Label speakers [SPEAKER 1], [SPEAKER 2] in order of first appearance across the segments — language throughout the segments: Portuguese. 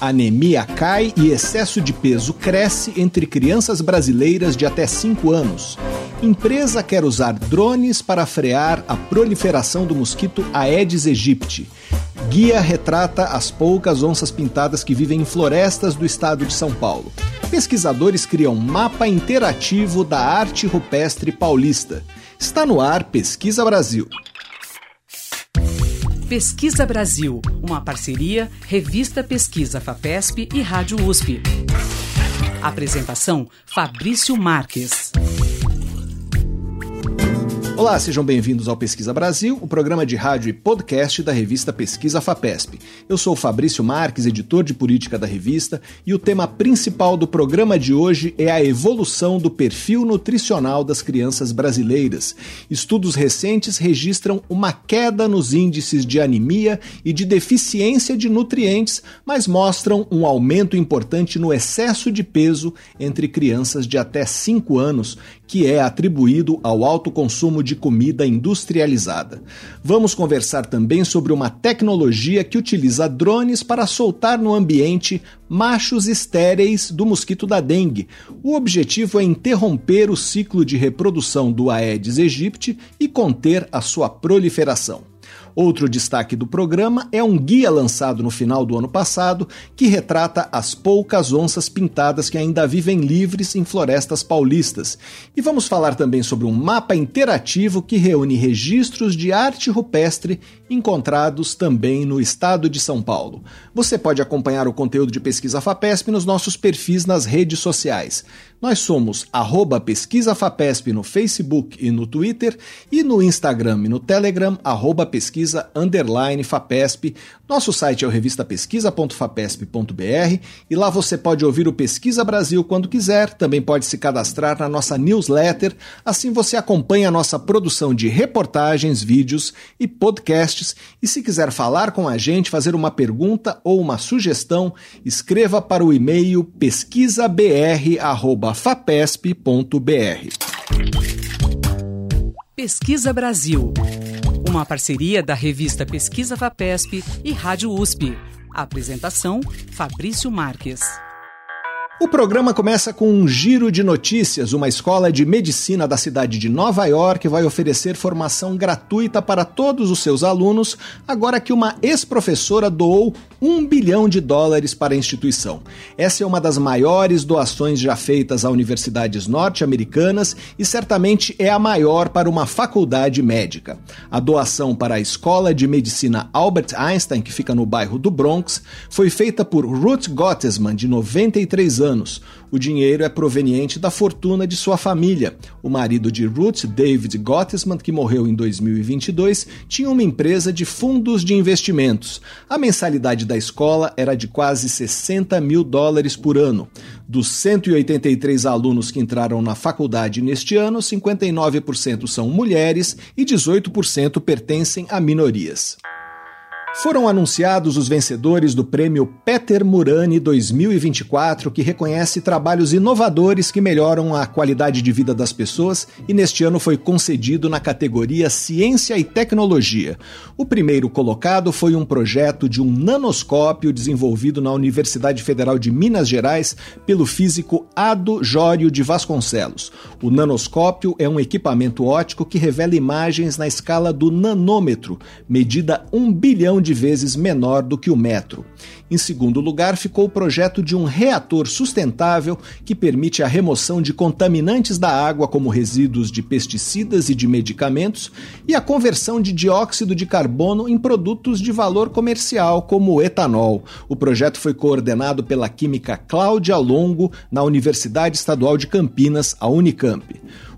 [SPEAKER 1] Anemia cai e excesso de peso cresce entre crianças brasileiras de até 5 anos. Empresa quer usar drones para frear a proliferação do mosquito Aedes aegypti. Guia retrata as poucas onças pintadas que vivem em florestas do estado de São Paulo. Pesquisadores criam mapa interativo da arte rupestre paulista. Está no ar Pesquisa Brasil.
[SPEAKER 2] Pesquisa Brasil, uma parceria Revista Pesquisa FAPESP e Rádio USP. Apresentação Fabrício Marques.
[SPEAKER 1] Olá, sejam bem-vindos ao Pesquisa Brasil, o programa de rádio e podcast da revista Pesquisa FAPESP. Eu sou Fabrício Marques, editor de política da revista, e o tema principal do programa de hoje é a evolução do perfil nutricional das crianças brasileiras. Estudos recentes registram uma queda nos índices de anemia e de deficiência de nutrientes, mas mostram um aumento importante no excesso de peso entre crianças de até 5 anos, que é atribuído ao alto consumo de comida industrializada. Vamos conversar também sobre uma tecnologia que utiliza drones para soltar no ambiente machos estéreis do mosquito da dengue. O objetivo é interromper o ciclo de reprodução do Aedes aegypti e conter a sua proliferação. Outro destaque do programa é um guia lançado no final do ano passado que retrata as poucas onças pintadas que ainda vivem livres em florestas paulistas. E vamos falar também sobre um mapa interativo que reúne registros de arte rupestre encontrados também no estado de São Paulo. Você pode acompanhar o conteúdo de Pesquisa FAPESP nos nossos perfis nas redes sociais. Nós somos arroba Pesquisa FAPESP no Facebook e no Twitter e no Instagram e no Telegram, arroba pesquisa underline FAPESP. Nosso site é o revistapesquisa.fapesp.br e lá você pode ouvir o Pesquisa Brasil quando quiser, também pode se cadastrar na nossa newsletter, assim você acompanha a nossa produção de reportagens, vídeos e podcasts. E se quiser falar com a gente, fazer uma pergunta ou uma sugestão, escreva para o e-mail pesquisabr@fapesp.br.
[SPEAKER 2] Pesquisa Brasil uma parceria da revista Pesquisa Vapesp e Rádio USP. Apresentação: Fabrício Marques.
[SPEAKER 1] O programa começa com um giro de notícias. Uma escola de medicina da cidade de Nova York vai oferecer formação gratuita para todos os seus alunos, agora que uma ex-professora doou um bilhão de dólares para a instituição. Essa é uma das maiores doações já feitas a universidades norte-americanas e certamente é a maior para uma faculdade médica. A doação para a Escola de Medicina Albert Einstein, que fica no bairro do Bronx, foi feita por Ruth Gottesman, de 93 anos anos. O dinheiro é proveniente da fortuna de sua família. O marido de Ruth, David Gottesman, que morreu em 2022, tinha uma empresa de fundos de investimentos. A mensalidade da escola era de quase 60 mil dólares por ano. Dos 183 alunos que entraram na faculdade neste ano, 59% são mulheres e 18% pertencem a minorias. Foram anunciados os vencedores do prêmio Peter Murani 2024, que reconhece trabalhos inovadores que melhoram a qualidade de vida das pessoas e neste ano foi concedido na categoria Ciência e Tecnologia. O primeiro colocado foi um projeto de um nanoscópio desenvolvido na Universidade Federal de Minas Gerais pelo físico Ado Jório de Vasconcelos. O nanoscópio é um equipamento óptico que revela imagens na escala do nanômetro, medida um bilhão de de vezes menor do que o metro. Em segundo lugar, ficou o projeto de um reator sustentável que permite a remoção de contaminantes da água, como resíduos de pesticidas e de medicamentos, e a conversão de dióxido de carbono em produtos de valor comercial, como o etanol. O projeto foi coordenado pela química Cláudia Longo, na Universidade Estadual de Campinas, a Unicamp.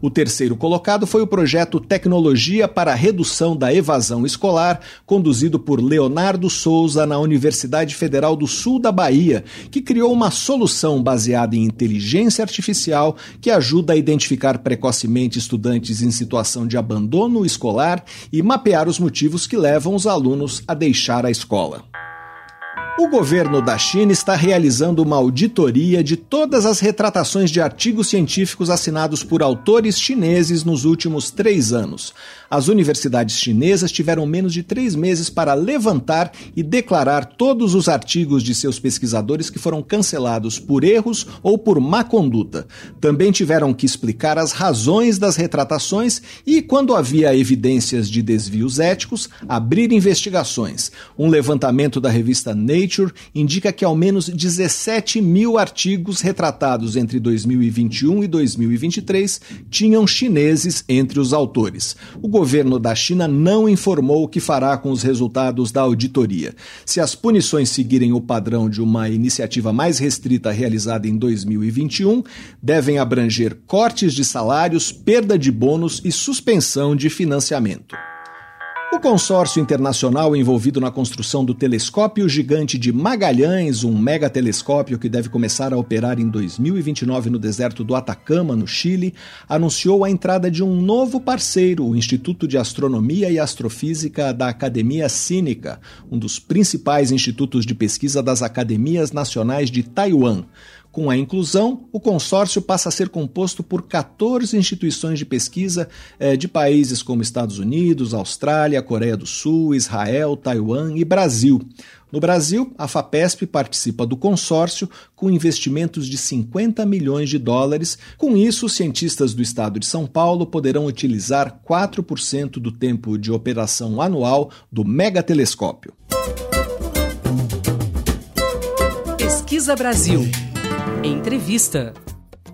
[SPEAKER 1] O terceiro colocado foi o projeto Tecnologia para a Redução da Evasão Escolar, conduzido por Leonardo Souza na Universidade Federal do Sul da Bahia, que criou uma solução baseada em inteligência artificial que ajuda a identificar precocemente estudantes em situação de abandono escolar e mapear os motivos que levam os alunos a deixar a escola. O governo da China está realizando uma auditoria de todas as retratações de artigos científicos assinados por autores chineses nos últimos três anos. As universidades chinesas tiveram menos de três meses para levantar e declarar todos os artigos de seus pesquisadores que foram cancelados por erros ou por má conduta. Também tiveram que explicar as razões das retratações e, quando havia evidências de desvios éticos, abrir investigações. Um levantamento da revista Nature indica que ao menos 17 mil artigos retratados entre 2021 e 2023 tinham chineses entre os autores. O governo da China não informou o que fará com os resultados da auditoria. Se as punições seguirem o padrão de uma iniciativa mais restrita realizada em 2021, devem abranger cortes de salários, perda de bônus e suspensão de financiamento. O consórcio internacional envolvido na construção do telescópio gigante de Magalhães, um megatelescópio que deve começar a operar em 2029 no deserto do Atacama, no Chile, anunciou a entrada de um novo parceiro, o Instituto de Astronomia e Astrofísica da Academia Cínica, um dos principais institutos de pesquisa das academias nacionais de Taiwan. Com a inclusão, o consórcio passa a ser composto por 14 instituições de pesquisa eh, de países como Estados Unidos, Austrália, Coreia do Sul, Israel, Taiwan e Brasil. No Brasil, a FAPESP participa do consórcio com investimentos de 50 milhões de dólares. Com isso, cientistas do estado de São Paulo poderão utilizar 4% do tempo de operação anual do megatelescópio.
[SPEAKER 2] Pesquisa Brasil. Entrevista.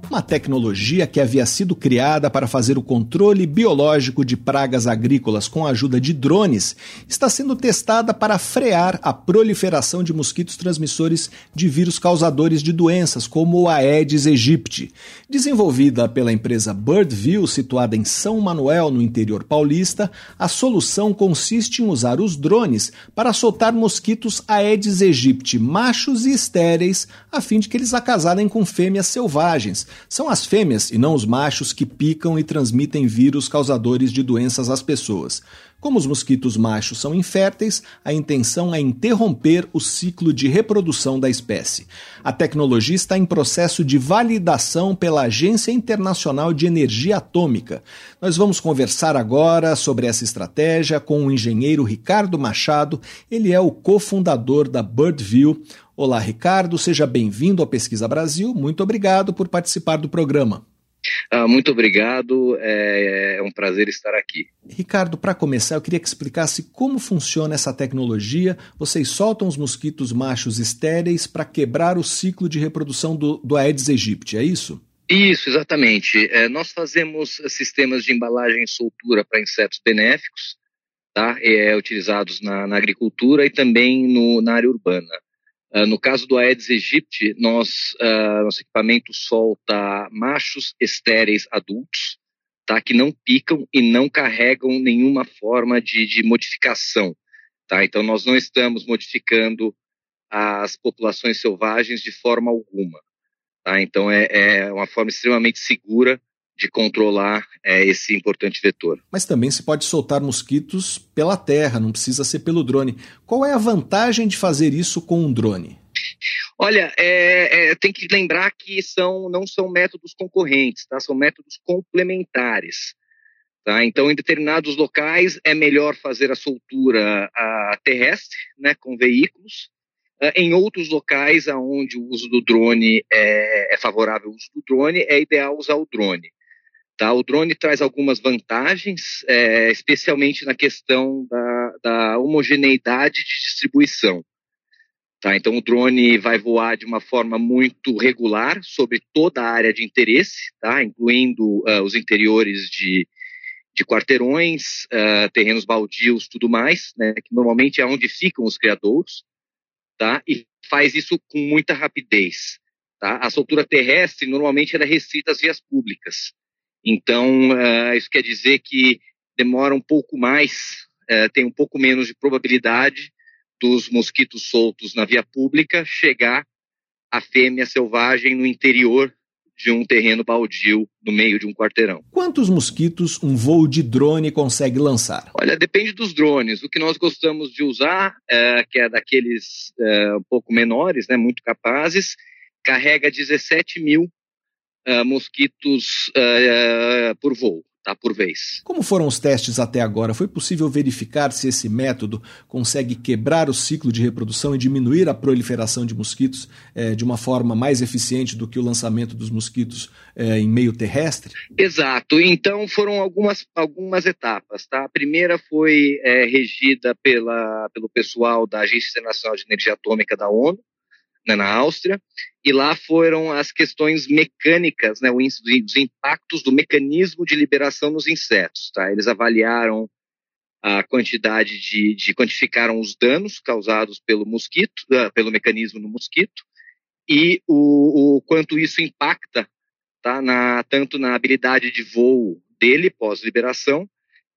[SPEAKER 1] Uma tecnologia que havia sido criada para fazer o controle biológico de pragas agrícolas com a ajuda de drones está sendo testada para frear a proliferação de mosquitos transmissores de vírus causadores de doenças, como o Aedes aegypti. Desenvolvida pela empresa Birdview, situada em São Manuel, no interior paulista, a solução consiste em usar os drones para soltar mosquitos Aedes aegypti machos e estéreis, a fim de que eles acasalem com fêmeas selvagens são as fêmeas e não os machos que picam e transmitem vírus causadores de doenças às pessoas. Como os mosquitos machos são inférteis, a intenção é interromper o ciclo de reprodução da espécie. A tecnologia está em processo de validação pela Agência Internacional de Energia Atômica. Nós vamos conversar agora sobre essa estratégia com o engenheiro Ricardo Machado. Ele é o cofundador da Birdview. Olá, Ricardo, seja bem-vindo ao Pesquisa Brasil. Muito obrigado por participar do programa.
[SPEAKER 3] Ah, muito obrigado, é, é, um prazer estar aqui.
[SPEAKER 1] Ricardo, para começar, eu queria que explicasse como funciona essa tecnologia. Vocês soltam os mosquitos machos estéreis para quebrar o ciclo de reprodução do, do Aedes aegypti, é isso?
[SPEAKER 3] Isso, exatamente. É, nós fazemos sistemas de embalagem e soltura para insetos benéficos, tá? É, utilizados na, na agricultura e também no, na área urbana. Uh, no caso do Aedes aegypti, nós, uh, nosso equipamento solta machos estéreis adultos, tá, que não picam e não carregam nenhuma forma de, de modificação. Tá? Então, nós não estamos modificando as populações selvagens de forma alguma. Tá? Então, é, é uma forma extremamente segura de controlar é, esse importante vetor.
[SPEAKER 1] Mas também se pode soltar mosquitos pela terra, não precisa ser pelo drone. Qual é a vantagem de fazer isso com um drone?
[SPEAKER 3] Olha, é, é, tem que lembrar que são, não são métodos concorrentes, tá? são métodos complementares. Tá? Então, em determinados locais é melhor fazer a soltura a, terrestre, né, com veículos. Uh, em outros locais, onde o uso do drone é, é favorável ao uso do drone, é ideal usar o drone. Tá? O drone traz algumas vantagens, é, especialmente na questão da, da, homogeneidade de distribuição. Tá? Então, o drone vai voar de uma forma muito regular sobre toda a área de interesse, tá? incluindo uh, os interiores de, de quarteirões, uh, terrenos baldios, tudo mais, né? que normalmente é onde ficam os criadouros, tá? e faz isso com muita rapidez. Tá? A soltura terrestre normalmente é restrita às vias públicas. Então, uh, isso quer dizer que demora um pouco mais, uh, tem um pouco menos de probabilidade dos mosquitos soltos na via pública chegar à fêmea selvagem no interior de um terreno baldio no meio de um quarteirão.
[SPEAKER 1] Quantos mosquitos um voo de drone consegue lançar?
[SPEAKER 3] Olha, depende dos drones. O que nós gostamos de usar, é, que é daqueles é, um pouco menores, né, muito capazes, carrega 17 mil é, mosquitos é, por voo tá, por vez.
[SPEAKER 1] Como foram os testes até agora? Foi possível verificar se esse método consegue quebrar o ciclo de reprodução e diminuir a proliferação de mosquitos é, de uma forma mais eficiente do que o lançamento dos mosquitos é, em meio terrestre?
[SPEAKER 3] Exato. Então foram algumas, algumas etapas. Tá? A primeira foi é, regida pela, pelo pessoal da Agência Internacional de Energia Atômica da ONU, né, na Áustria, e lá foram as questões mecânicas, né, os impactos do mecanismo de liberação nos insetos. Tá? Eles avaliaram a quantidade de, de quantificaram os danos causados pelo mosquito, uh, pelo mecanismo no mosquito, e o, o quanto isso impacta tá, na, tanto na habilidade de voo dele pós-liberação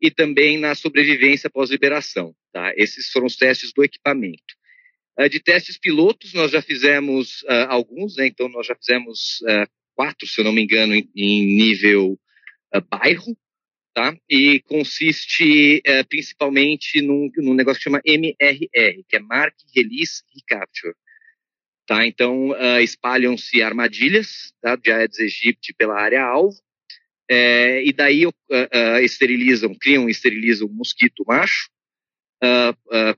[SPEAKER 3] e também na sobrevivência pós-liberação. Tá? Esses foram os testes do equipamento. Ah, de testes pilotos, nós já fizemos uh, alguns, né? então nós já fizemos uh, quatro, se eu não me engano, em, em nível bairro, tá? E consiste principalmente num, num negócio que chama MRR, que é Mark, Release, Recapture. Tá? Então, espalham-se armadilhas tá? de Aedes aegypti pela área alvo, é, e daí esterilizam, criam e esterilizam o mosquito macho,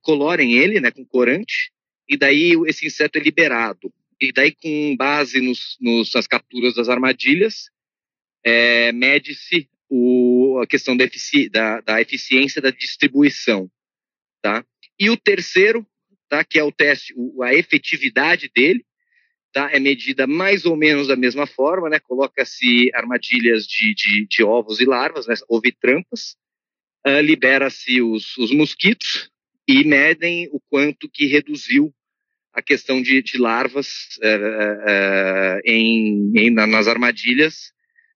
[SPEAKER 3] colorem ele né, com corante, e daí esse inseto é liberado. E daí, com base nos, nos nas capturas das armadilhas, é, mede-se a questão da, efici, da, da, eficiência da distribuição. Tá? E o terceiro, tá, que é o teste, o, a efetividade dele, tá, é medida mais ou menos da mesma forma, né? coloca-se armadilhas de, de, de, ovos e larvas, né? ovitrampas, uh, libera-se os, os mosquitos e medem o quanto que reduziu a questão de, de larvas é, é, em, em, nas armadilhas,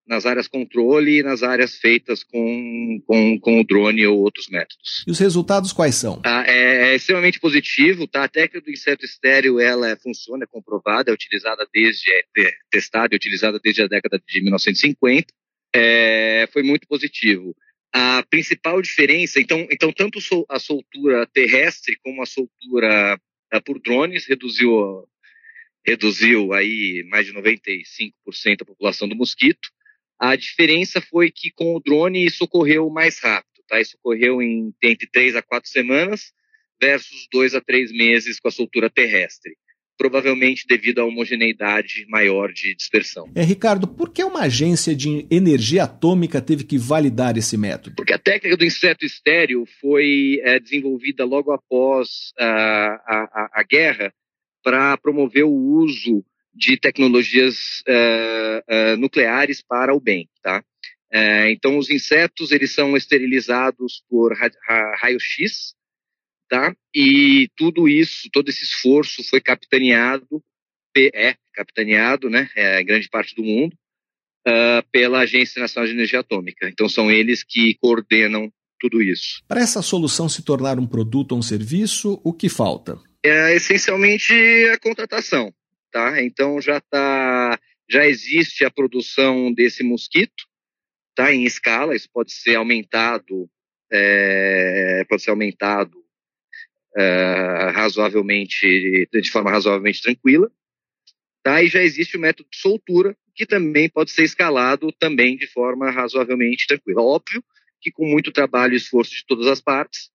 [SPEAKER 3] nas áreas controle e nas áreas feitas com, com, com o drone ou outros métodos.
[SPEAKER 1] E os resultados quais são?
[SPEAKER 3] Ah, é, é, extremamente positivo. Tá? A técnica do inseto estéreo ela funciona, é comprovada, é utilizada desde, é testada e utilizada desde a década de 1950. É, foi muito positivo. A principal diferença, então, então tanto a soltura terrestre como a soltura por drones, reduziu, reduziu aí mais de 95% a população do mosquito. A diferença foi que com o drone isso ocorreu mais rápido, tá? Isso ocorreu em entre três a quatro semanas versus dois a três meses com a soltura terrestre provavelmente devido à homogeneidade maior de dispersão.
[SPEAKER 1] É, Ricardo, por que uma agência de energia atômica teve que validar esse método?
[SPEAKER 3] Porque a técnica do inseto estéreo foi é, desenvolvida logo após a, a, a guerra para promover o uso de tecnologias uh, uh, nucleares para o bem, tá? Uh, então, os insetos eles são esterilizados por raio-x, tá? E tudo isso, todo esse esforço foi capitaneado, é capitaneado, né, é, em grande parte do mundo, uh, pela Agência Nacional de Energia Atômica. Então são eles que coordenam tudo isso.
[SPEAKER 1] Para essa solução se tornar um produto ou um serviço, o que falta?
[SPEAKER 3] É essencialmente a contratação, tá? Então já tá, já existe a produção desse mosquito, tá? Em escala, isso pode ser aumentado, é, pode ser aumentado uh, razoavelmente, de forma razoavelmente tranquila. Tá? E já existe o método de soltura, que também pode ser escalado também de forma razoavelmente tranquila. Óbvio que com muito trabalho e esforço de todas as partes,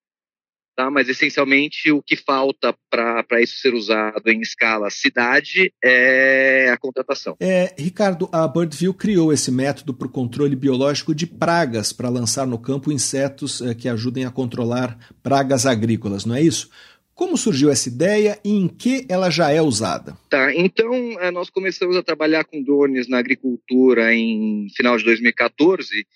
[SPEAKER 3] tá? mas essencialmente o que falta para isso ser usado em escala cidade é a contratação.
[SPEAKER 1] É, Ricardo, a Birdview criou esse método para o controle biológico de pragas para lançar no campo insetos é, que ajudem a controlar pragas agrícolas, não é isso? Como surgiu essa ideia e em que ela já é usada?
[SPEAKER 3] Tá, então é, nós começamos a trabalhar com drones na agricultura em final de 2014.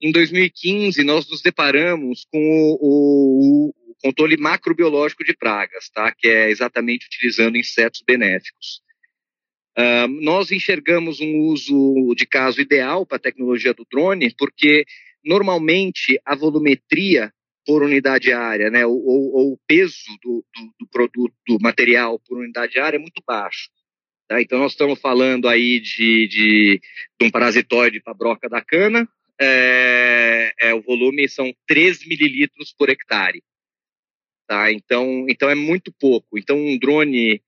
[SPEAKER 3] Em 2015, nós nos deparamos com o, o, controle macrobiológico de pragas, tá? que é exatamente utilizando insetos benéficos. Uh, nós enxergamos um uso de caso ideal para a tecnologia do drone, porque normalmente a volumetria por unidade área, né, ou, ou o peso do, do, do, produto, do material por unidade área é muito baixo. Tá? Então, nós estamos falando aí de, de, de um parasitóide para broca da cana. É, é, o volume são 3 mililitros por hectare. Tá? Então, então, é muito pouco. Então, um drone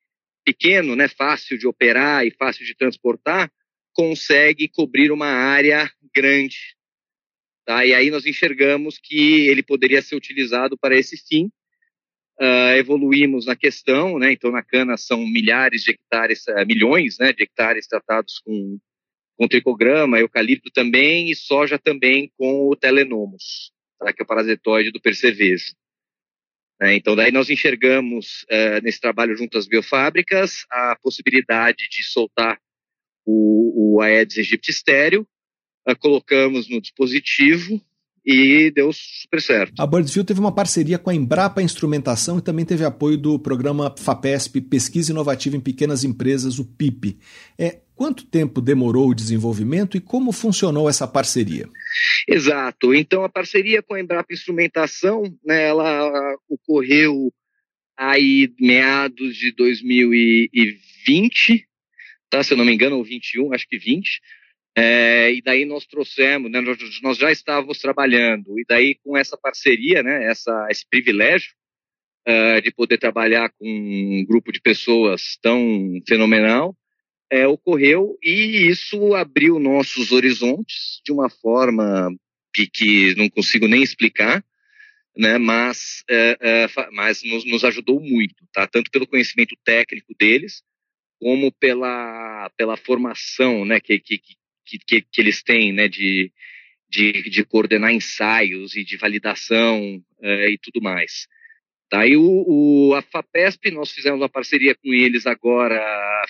[SPEAKER 3] pequeno, né, fácil de operar e fácil de transportar, consegue cobrir uma área grande. Tá? E aí nós enxergamos que ele poderia ser utilizado para esse fim. Uh, evoluímos na questão, né? Então na cana são milhares de hectares, uh, milhões, né, de hectares tratados com com tricograma, eucalipto também e soja também com o telenomos, tá? que é o parasitoide do percevejo. É, então daí nós enxergamos uh, nesse trabalho junto às biofábricas a possibilidade de soltar o, o Aedes aegypti estéreo, colocamos no dispositivo e deu super certo.
[SPEAKER 1] A Birdsville teve uma parceria com a Embrapa Instrumentação e também teve apoio do programa FAPESP Pesquisa Inovativa em Pequenas Empresas, o PIP. É, quanto tempo demorou o desenvolvimento e como funcionou essa parceria?
[SPEAKER 3] Exato. Então a parceria com a Embrapa Instrumentação, né, ela ocorreu aí meados de 2020, tá? Se eu não me engano, ou 21, acho que 20. É, e daí nós trouxemos, né, nós, nós, já estávamos trabalhando, e daí com essa parceria, né, essa, esse privilégio uh, de poder trabalhar com um grupo de pessoas tão fenomenal, é, ocorreu e isso abriu nossos horizontes de uma forma que, que não consigo nem explicar, né, mas, é, é, mas nos, nos, ajudou muito, tá? tanto pelo conhecimento técnico deles, como pela, pela formação né, que, que, que, que, que eles têm né, de, de, de coordenar ensaios e de validação é, e tudo mais. Daí o, o, a FAPESP, nós fizemos uma parceria com eles agora,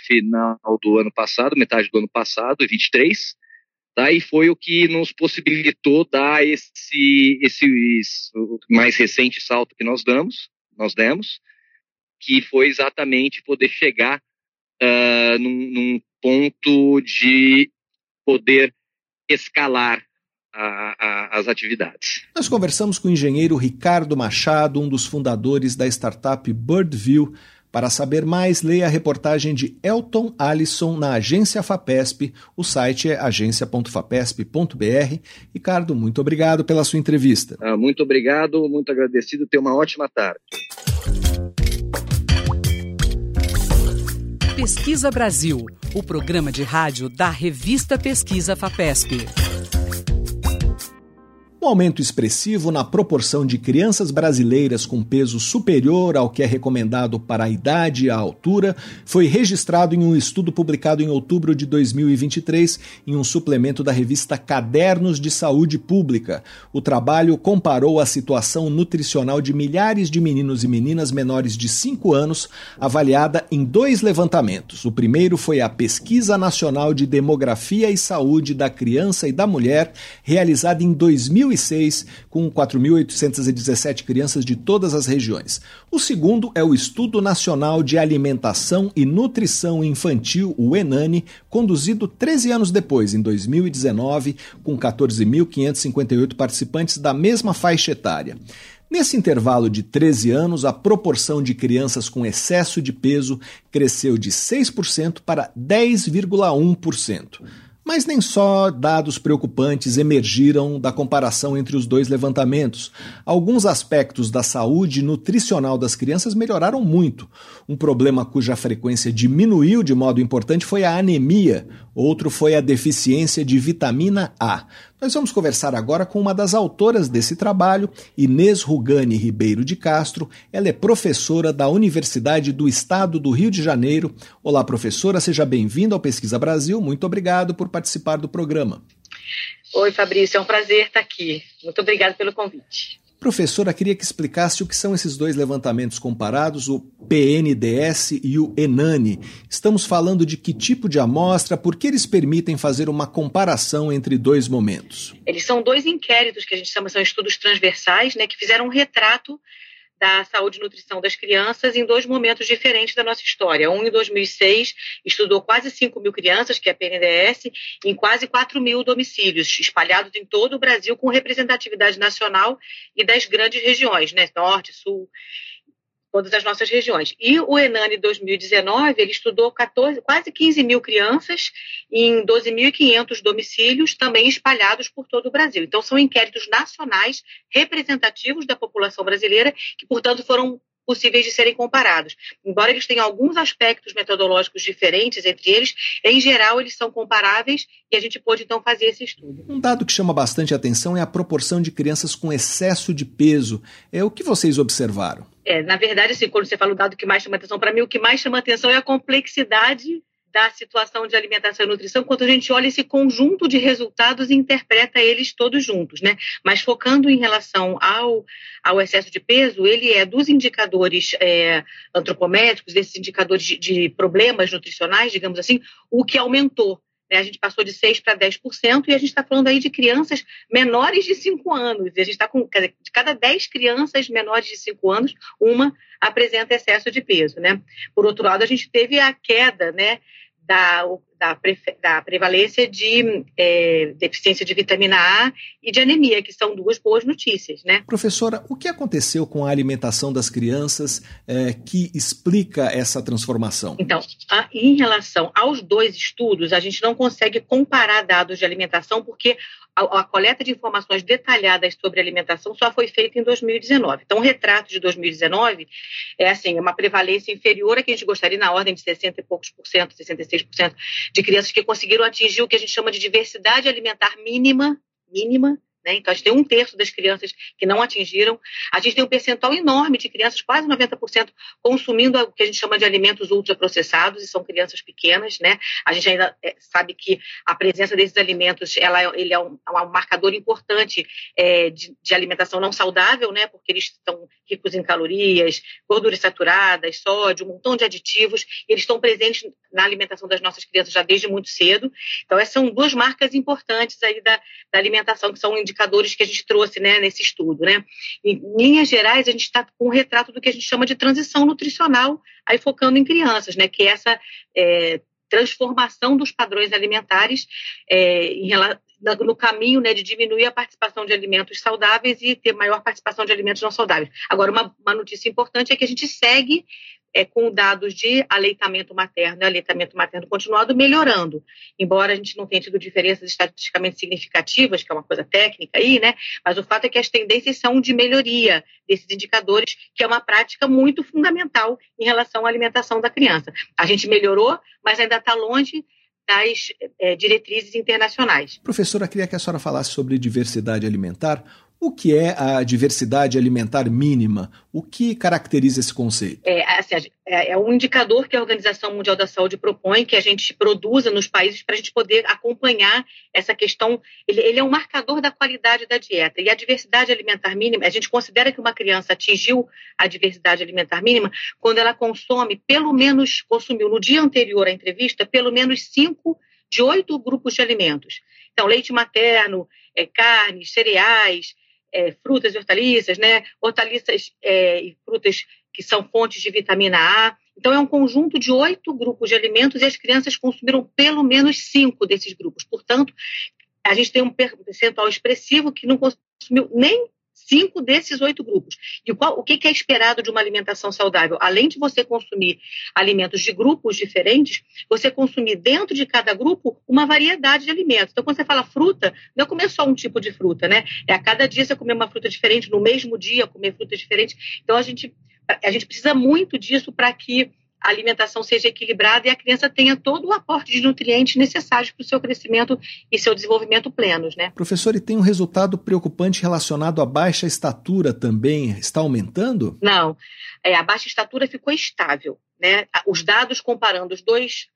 [SPEAKER 3] final do ano passado, metade do ano passado, 23, tá? e foi o que nos possibilitou dar esse, esse, esse mais recente salto que nós damos, nós demos, que foi exatamente poder chegar uh, num, num ponto de poder escalar a, a, as atividades.
[SPEAKER 1] Nós conversamos com o engenheiro Ricardo Machado, um dos fundadores da startup Birdview. Para saber mais, leia a reportagem de Elton Allison na agência FAPESP. O site é agência.fapesp.br. Ricardo, muito obrigado pela sua entrevista.
[SPEAKER 3] Ah, muito obrigado, muito agradecido. Tenha uma ótima tarde.
[SPEAKER 2] Pesquisa Brasil, o programa de rádio da revista Pesquisa FAPESP.
[SPEAKER 1] Um aumento expressivo na proporção de crianças brasileiras com peso superior ao que é recomendado para a idade e a altura foi registrado em um estudo publicado em outubro de 2023 em um suplemento da revista Cadernos de Saúde Pública. O trabalho comparou a situação nutricional de milhares de meninos e meninas menores de 5 anos, avaliada em dois levantamentos. O primeiro foi a Pesquisa Nacional de Demografia e Saúde da Criança e da Mulher, realizada em 2000 2006, com 4.817 crianças de todas as regiões. O segundo é o Estudo Nacional de Alimentação e Nutrição Infantil, o ENANI, conduzido 13 anos depois, em 2019, com 14.558 participantes da mesma faixa etária. Nesse intervalo de 13 anos, a proporção de crianças com excesso de peso cresceu de 6% para 10,1%. Mas nem só dados preocupantes emergiram da comparação entre os dois levantamentos. Alguns aspectos da saúde nutricional das crianças melhoraram muito. Um problema cuja frequência diminuiu de modo importante foi a anemia, outro foi a deficiência de vitamina A. Nós vamos conversar agora com uma das autoras desse trabalho, Inês Rugani Ribeiro de Castro. Ela é professora da Universidade do Estado do Rio de Janeiro. Olá, professora, seja bem-vinda ao Pesquisa Brasil. Muito obrigado por participar do programa.
[SPEAKER 4] Oi, Fabrício, é um prazer estar aqui. Muito obrigada pelo convite.
[SPEAKER 1] Professora, queria que explicasse o que são esses dois levantamentos comparados, o PNDS e o ENANI. Estamos falando de que tipo de amostra, por que eles permitem fazer uma comparação entre dois momentos?
[SPEAKER 4] Eles são dois inquéritos que a gente chama, são estudos transversais, né, que fizeram um retrato da saúde e nutrição das crianças em dois momentos diferentes da nossa história. Um em 2006 estudou quase 5 mil crianças, que é a PNDS, em quase 4 mil domicílios, espalhados em todo o Brasil, com representatividade nacional e das grandes regiões, né? Norte, Sul. Todas as nossas regiões. E o Enani 2019, ele estudou 14, quase 15 mil crianças em 12.500 domicílios, também espalhados por todo o Brasil. Então, são inquéritos nacionais representativos da população brasileira, que, portanto, foram possíveis de serem comparados. Embora eles tenham alguns aspectos metodológicos diferentes entre eles, em geral eles são comparáveis e a gente pôde então fazer esse estudo.
[SPEAKER 1] Um dado que chama bastante atenção é a proporção de crianças com excesso de peso. É o que vocês observaram?
[SPEAKER 4] É, na verdade, assim, quando você fala o dado que mais chama atenção, para mim o que mais chama atenção é a complexidade da situação de alimentação e nutrição quando a gente olha esse conjunto de resultados e interpreta eles todos juntos, né? Mas focando em relação ao, ao excesso de peso, ele é dos indicadores é, antropométricos, desses indicadores de, de problemas nutricionais, digamos assim, o que aumentou né? A gente passou de 6% para 10% e a gente está falando aí de crianças menores de 5 anos. E a gente está com, de cada 10 crianças menores de 5 anos, uma apresenta excesso de peso. Né? Por outro lado, a gente teve a queda né, da, da, da prevalência de é, deficiência de vitamina A e de anemia, que são duas boas notícias, né?
[SPEAKER 1] Professora, o que aconteceu com a alimentação das crianças é, que explica essa transformação?
[SPEAKER 4] Então, a, em relação aos dois estudos, a gente não consegue comparar dados de alimentação porque a, a, coleta de informações detalhadas sobre alimentação só foi feita em 2019. Então, o retrato de 2019 é assim, uma prevalência inferior a que a gente gostaria, na ordem de 60 e poucos por cento, 66% de crianças que conseguiram atingir o que a gente chama de diversidade alimentar mínima, mínima, né? Então, a gente tem um terço das crianças que não atingiram. A gente tem um percentual enorme de crianças, quase 90%, consumindo o que a gente chama de alimentos ultraprocessados, e são crianças pequenas. Né? A gente ainda é, sabe que a presença desses alimentos ela, ele é um, é um marcador importante é, de, de, alimentação não saudável, né? porque eles estão ricos em calorias, gorduras saturadas, sódio, um montão de aditivos, e eles estão presentes na alimentação das nossas crianças já desde muito cedo. Então, essas são duas marcas importantes aí da, da alimentação, que são indicadas indicadores que a gente trouxe né, nesse estudo. Né? Em linhas gerais, a gente está com um retrato do que a gente chama de transição nutricional, aí focando em crianças, né, que é essa é, transformação dos padrões alimentares é, em, no caminho né, de diminuir a participação de alimentos saudáveis e ter maior participação de alimentos não saudáveis. Agora, uma, uma notícia importante é que a gente segue é, com dados de aleitamento materno e aleitamento materno continuado melhorando. Embora a gente não tenha tido diferenças estatisticamente significativas, que é uma coisa técnica aí, né? Mas o fato é que as tendências são de melhoria desses indicadores, que é uma prática muito fundamental em relação à alimentação da criança. A gente melhorou, mas ainda está longe das é, diretrizes internacionais.
[SPEAKER 1] Professora, queria que a senhora falasse sobre diversidade alimentar. O que é a diversidade alimentar mínima? O que caracteriza esse conceito?
[SPEAKER 4] É, assim, é, é um indicador que a Organização Mundial da Saúde propõe que a gente produza nos países para a gente poder acompanhar essa questão. Ele, ele, é um marcador da qualidade da dieta. E a diversidade alimentar mínima, a gente considera que uma criança atingiu a diversidade alimentar mínima quando ela consome, pelo menos, consumiu no dia anterior à entrevista, pelo menos cinco de oito grupos de alimentos. Então, leite materno, é, carnes, cereais, é, frutas e hortaliças, né? Hortaliças é, e frutas que são fontes de vitamina A. Então, é um conjunto de oito grupos de alimentos e as crianças consumiram pelo menos cinco desses grupos. Portanto, a gente tem um percentual expressivo que não consumiu nem cinco desses oito grupos. E qual, o que, é esperado de uma alimentação saudável? Além de você consumir alimentos de grupos diferentes, você consumir dentro de cada grupo uma variedade de alimentos. Então, quando você fala fruta, não é comer só um tipo de fruta, né? É a cada dia você comer uma fruta diferente, no mesmo dia comer fruta diferente. Então, a gente, a gente precisa muito disso para que a alimentação seja equilibrada e a criança tenha todo o aporte de nutrientes necessários para o seu crescimento e seu desenvolvimento plenos, né?
[SPEAKER 1] Professor, e tem um resultado preocupante relacionado à baixa estatura também? Está aumentando?
[SPEAKER 4] Não, é, a baixa estatura ficou estável, né? Os dados comparando os dois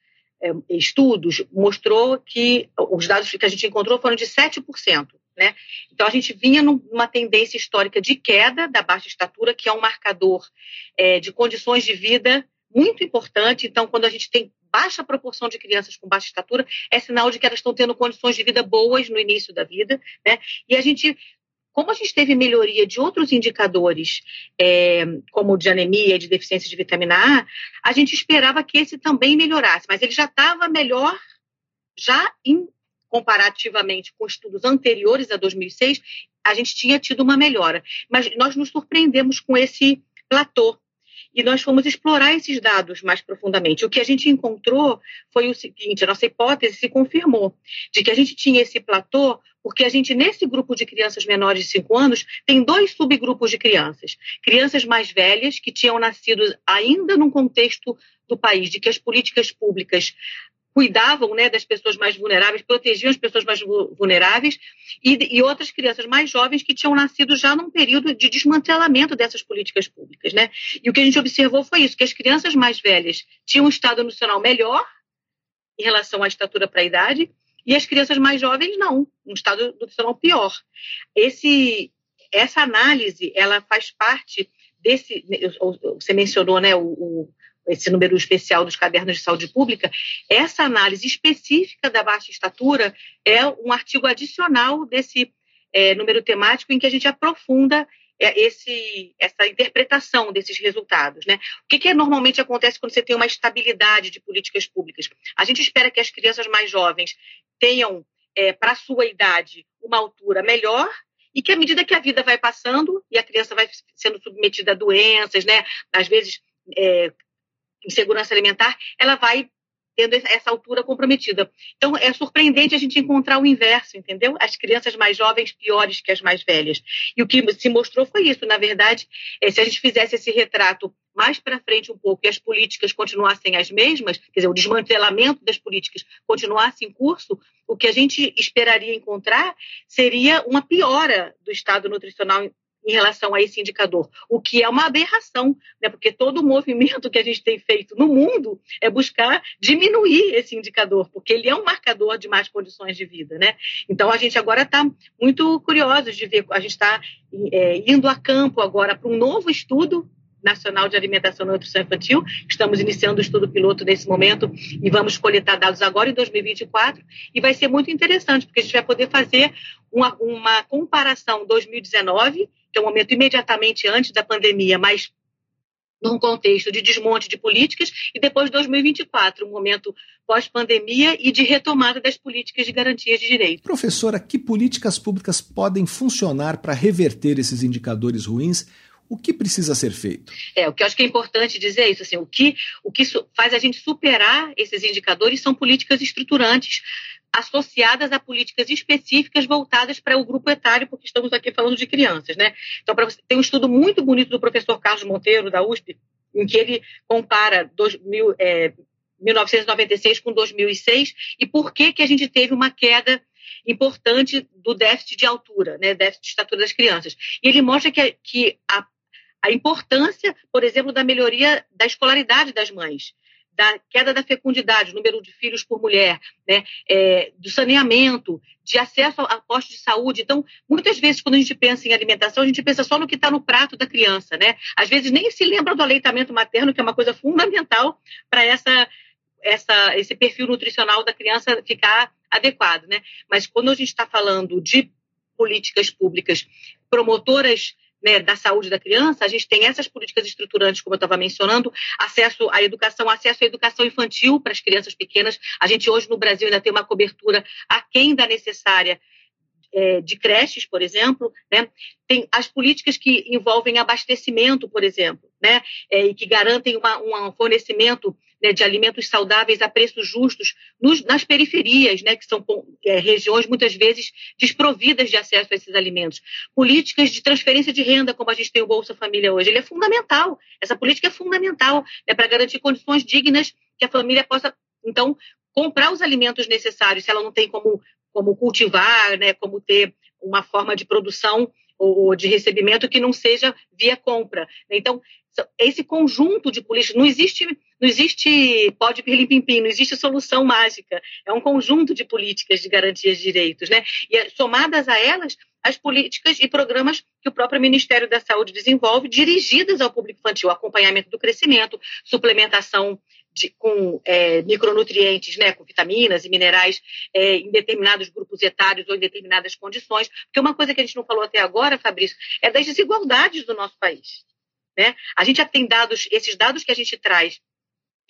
[SPEAKER 4] é, estudos mostrou que os dados que a gente encontrou foram de 7%. Né? Então, a gente vinha numa tendência histórica de queda da baixa estatura, que é um marcador é, de condições de vida muito importante. Então, quando a gente tem baixa proporção de crianças com baixa estatura, é sinal de que elas estão tendo condições de vida boas no início da vida, né? E a gente como a gente teve melhoria de outros indicadores, é, como de anemia e de deficiência de vitamina A, a gente esperava que esse também melhorasse, mas ele já estava melhor, já em, comparativamente com estudos anteriores a 2006, a gente tinha tido uma melhora. Mas nós nos surpreendemos com esse platô e nós fomos explorar esses dados mais profundamente. O que a gente encontrou foi o seguinte: a nossa hipótese se confirmou de que a gente tinha esse platô porque a gente, nesse grupo de crianças menores de 5 anos, tem dois subgrupos de crianças. Crianças mais velhas, que tinham nascido ainda num contexto do país, de que as políticas públicas cuidavam né, das pessoas mais vulneráveis, protegiam as pessoas mais vulneráveis, e, e, outras crianças mais jovens que tinham nascido já num período de desmantelamento dessas políticas públicas. Né? E o que a gente observou foi isso, que as crianças mais velhas tinham um estado nutricional melhor em relação à estatura para a idade, e as crianças mais jovens não, um estado nutricional pior. Esse, essa análise, ela faz parte desse, você mencionou, né, o esse número especial dos cadernos de saúde pública, essa análise específica da baixa estatura é um artigo adicional desse é, número temático em que a gente aprofunda é, esse, essa interpretação desses resultados. Né? O que, que normalmente acontece quando você tem uma estabilidade de políticas públicas? A gente espera que as crianças mais jovens tenham, é, para a sua idade, uma altura melhor e que à medida que a vida vai passando e a criança vai sendo submetida a doenças, né, às vezes é, insegurança alimentar, ela vai tendo essa altura comprometida. Então, é surpreendente a gente encontrar o inverso, entendeu? As crianças mais jovens piores que as mais velhas. E o que se mostrou foi isso. Na verdade, é, se a gente fizesse esse retrato mais para frente um pouco e as políticas continuassem as mesmas, quer dizer, o desmantelamento das políticas continuasse em curso, o que a gente esperaria encontrar seria uma piora do estado nutricional em relação a esse indicador, o que é uma aberração, né? porque todo o movimento que a gente tem feito no mundo é buscar diminuir esse indicador, porque ele é um marcador de mais condições de vida. Né? Então, a gente agora está muito curiosos de ver, a gente está é, indo a campo agora para um novo estudo Nacional de Alimentação e Nutrição Infantil. Estamos iniciando o estudo piloto nesse momento e vamos coletar dados agora em 2024. E vai ser muito interessante, porque a gente vai poder fazer uma, uma comparação 2019 que é um momento imediatamente antes da pandemia, mas num contexto de desmonte de políticas, e depois de 2024, um momento pós-pandemia e de retomada das políticas de garantias de direitos.
[SPEAKER 1] Professora, que políticas públicas podem funcionar para reverter esses indicadores ruins? O que precisa ser feito?
[SPEAKER 4] É, o que eu acho que é importante dizer é isso, assim, o que, o que faz a gente superar esses indicadores são políticas estruturantes associadas a políticas específicas voltadas para o grupo etário, porque estamos aqui falando de crianças, né? Então, para você tem um estudo muito bonito do professor Carlos Monteiro, da USP, em que ele compara 2000, é, 1996 com 2006 e por que, que a gente teve uma queda importante do déficit de altura, né, déficit de estatura das crianças. E ele mostra que, que a, a importância, por exemplo, da melhoria da escolaridade das mães da queda da fecundidade, número de filhos por mulher, né, é, do saneamento, de acesso a postos de saúde. Então, muitas vezes, quando a gente pensa em alimentação, a gente pensa só no que está no prato da criança, né? Às vezes nem se lembra do aleitamento materno, que é uma coisa fundamental para essa, essa, esse perfil nutricional da criança ficar adequado, né? Mas quando a gente está falando de políticas públicas promotoras né, da saúde da criança, a gente tem essas políticas estruturantes, como eu estava mencionando, acesso à educação, acesso à educação infantil para as crianças pequenas. A gente hoje no Brasil ainda tem uma cobertura aquém da necessária é, de creches, por exemplo, né? tem as políticas que envolvem abastecimento, por exemplo, né? É, e que garantem uma, um fornecimento né, de alimentos saudáveis a preços justos nos, nas periferias, né, que são é, regiões muitas vezes desprovidas de acesso a esses alimentos. Políticas de transferência de renda, como a gente tem o Bolsa Família hoje, ele é fundamental. Essa política é fundamental né, para garantir condições dignas que a família possa, então, comprar os alimentos necessários, se ela não tem como, como cultivar, né, como ter uma forma de produção ou de recebimento que não seja via compra. Então, esse conjunto de políticas, não existe, não existe pode pirlim pim, pim não existe solução mágica. É um conjunto de políticas de garantias de direitos, né? E somadas a elas, as políticas e programas que o próprio Ministério da Saúde desenvolve, dirigidas ao público infantil, acompanhamento do crescimento, suplementação de, com é, micronutrientes, né, com vitaminas e minerais é, em determinados grupos etários ou em determinadas condições. Porque uma coisa que a gente não falou até agora, Fabrício, é das desigualdades do nosso país. Né? A gente já tem dados, esses dados que a gente traz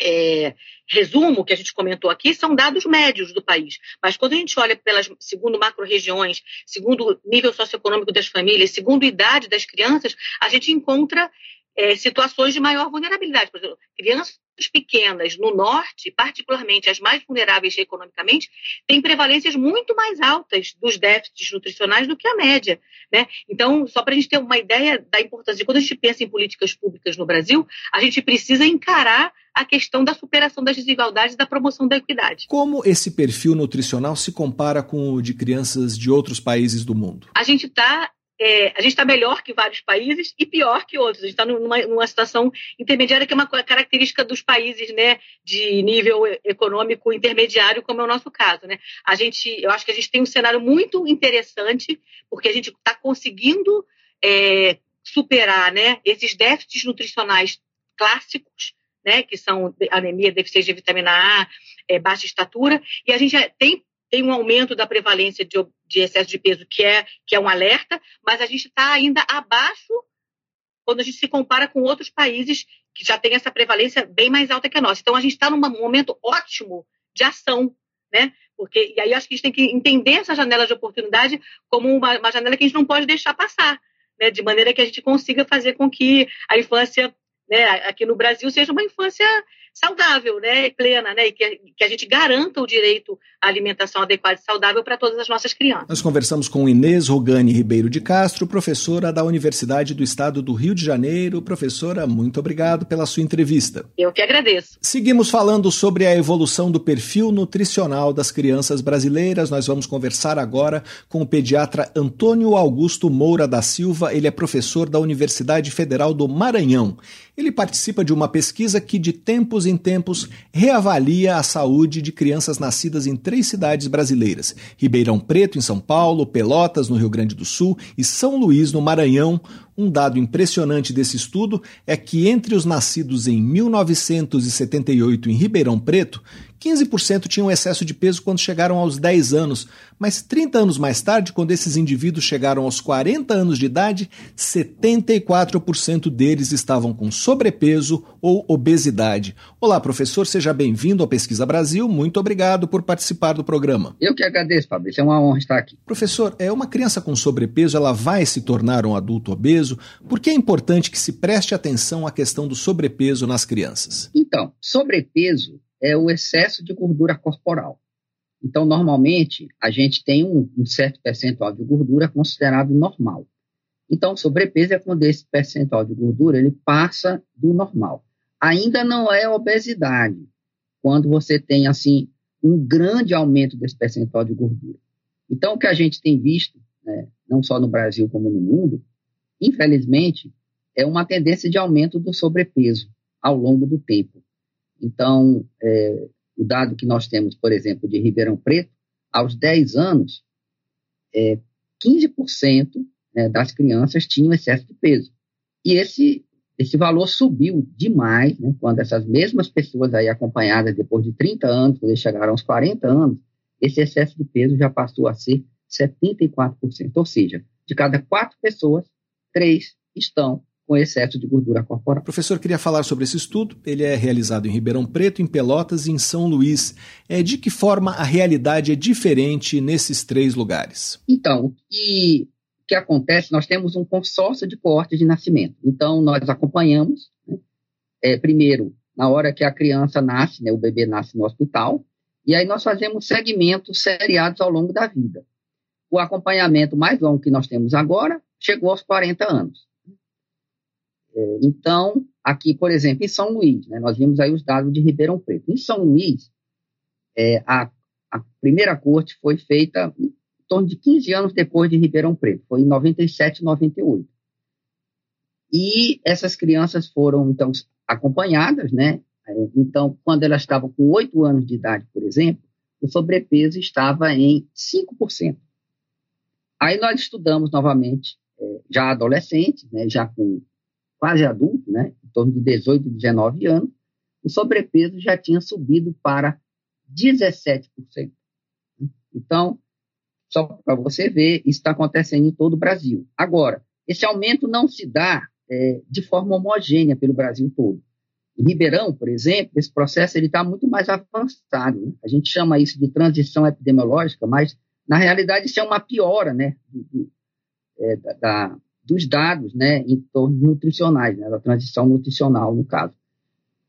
[SPEAKER 4] é, resumo que a gente comentou aqui são dados médios do país. Mas quando a gente olha pelas segundo macro-regiões, segundo nível socioeconômico das famílias, segundo idade das crianças, a gente encontra é, situações de maior vulnerabilidade. Por exemplo, crianças pequenas no norte, particularmente as mais vulneráveis economicamente, têm prevalências muito mais altas dos déficits nutricionais do que a média. Né? Então, só para a gente ter uma ideia da importância, quando a gente pensa em políticas públicas no Brasil, a gente precisa encarar a questão da superação das desigualdades e da promoção da equidade.
[SPEAKER 1] Como esse perfil nutricional se compara com o de crianças de outros países do mundo?
[SPEAKER 4] A gente está é, a gente está melhor que vários países e pior que outros. A gente está numa, numa, situação intermediária, que é uma característica dos países né, de nível econômico intermediário, como é o nosso caso. Né? A gente, eu acho que a gente tem um cenário muito interessante, porque a gente está conseguindo é, superar né, esses déficits nutricionais clássicos, né, que são anemia, deficiência de vitamina A, é, baixa estatura, e a gente tem tem um aumento da prevalência de, de excesso de peso, que é, que é um alerta, mas a gente está ainda abaixo quando a gente se compara com outros países que já têm essa prevalência bem mais alta que a nossa. Então, a gente está num momento ótimo de ação, né? Porque, e aí acho que a gente tem que entender essa janela de oportunidade como uma, uma janela que a gente não pode deixar passar, né? De maneira que a gente consiga fazer com que a infância né, aqui no Brasil seja uma infância saudável, né, plena, né, e que, que a gente garanta o direito à alimentação adequada e saudável para todas as nossas crianças.
[SPEAKER 1] Nós conversamos com Inês Rogani Ribeiro de Castro, professora da Universidade do Estado do Rio de Janeiro. Professora, muito obrigado pela sua entrevista.
[SPEAKER 4] Eu que agradeço.
[SPEAKER 1] Seguimos falando sobre a evolução do perfil nutricional das crianças brasileiras. Nós vamos conversar agora com o pediatra Antônio Augusto Moura da Silva. Ele é professor da Universidade Federal do Maranhão. Ele participa de uma pesquisa que, de tempos em tempos, reavalia a saúde de crianças nascidas em três cidades brasileiras: Ribeirão Preto, em São Paulo, Pelotas, no Rio Grande do Sul e São Luís, no Maranhão. Um dado impressionante desse estudo é que, entre os nascidos em 1978 em Ribeirão Preto, 15% tinham excesso de peso quando chegaram aos 10 anos, mas 30 anos mais tarde, quando esses indivíduos chegaram aos 40 anos de idade, 74% deles estavam com sobrepeso ou obesidade. Olá, professor, seja bem-vindo ao Pesquisa Brasil. Muito obrigado por participar do programa.
[SPEAKER 5] Eu que agradeço, Fabrício. É uma honra estar aqui.
[SPEAKER 1] Professor, é uma criança com sobrepeso, ela vai se tornar um adulto obeso? Por que é importante que se preste atenção à questão do sobrepeso nas crianças?
[SPEAKER 5] Então, sobrepeso é o excesso de gordura corporal. Então, normalmente, a gente tem um, um certo percentual de gordura considerado normal. Então, sobrepeso é quando esse percentual de gordura ele passa do normal. Ainda não é obesidade, quando você tem, assim, um grande aumento desse percentual de gordura. Então, o que a gente tem visto, né, não só no Brasil como no mundo, infelizmente, é uma tendência de aumento do sobrepeso ao longo do tempo. Então, é, o dado que nós temos, por exemplo, de Ribeirão Preto, aos 10 anos, é, 15% né, das crianças tinham excesso de peso. E esse, esse valor subiu demais, né, quando essas mesmas pessoas aí acompanhadas depois de 30 anos, quando eles chegaram aos 40 anos, esse excesso de peso já passou a ser 74%. Ou seja, de cada quatro pessoas, três estão com excesso de gordura corporal.
[SPEAKER 1] Professor, queria falar sobre esse estudo. Ele é realizado em Ribeirão Preto, em Pelotas e em São Luís. É, de que forma a realidade é diferente nesses três lugares?
[SPEAKER 5] Então, o que, que acontece, nós temos um consórcio de coortes de nascimento. Então, nós acompanhamos, né, é, primeiro, na hora que a criança nasce, né, o bebê nasce no hospital, e aí nós fazemos segmentos seriados ao longo da vida. O acompanhamento mais longo que nós temos agora chegou aos 40 anos. É, então, aqui, por exemplo, em São Luís, né, nós vimos aí os dados de Ribeirão Preto. Em São Luís, é, a, a, primeira corte foi feita em torno de 15 anos depois de Ribeirão Preto, foi em 97, 98. E essas crianças foram, então, acompanhadas, né? É, então, quando elas estavam com 8 anos de idade, por exemplo, o sobrepeso estava em 5%. Aí nós estudamos novamente, é, já adolescentes, né, já com quase adulto, né, em torno de 18, 19 anos, o sobrepeso já tinha subido para 17%. Então, só para você ver, isso está acontecendo em todo o Brasil. Agora, esse aumento não se dá é, de forma homogênea pelo Brasil todo. Em Ribeirão, por exemplo, esse processo está muito mais avançado. Né? A gente chama isso de transição epidemiológica, mas, na realidade, isso é uma piora né, do, do, é, da, dos dados, né, em torno nutricionais, né, da transição nutricional, no caso.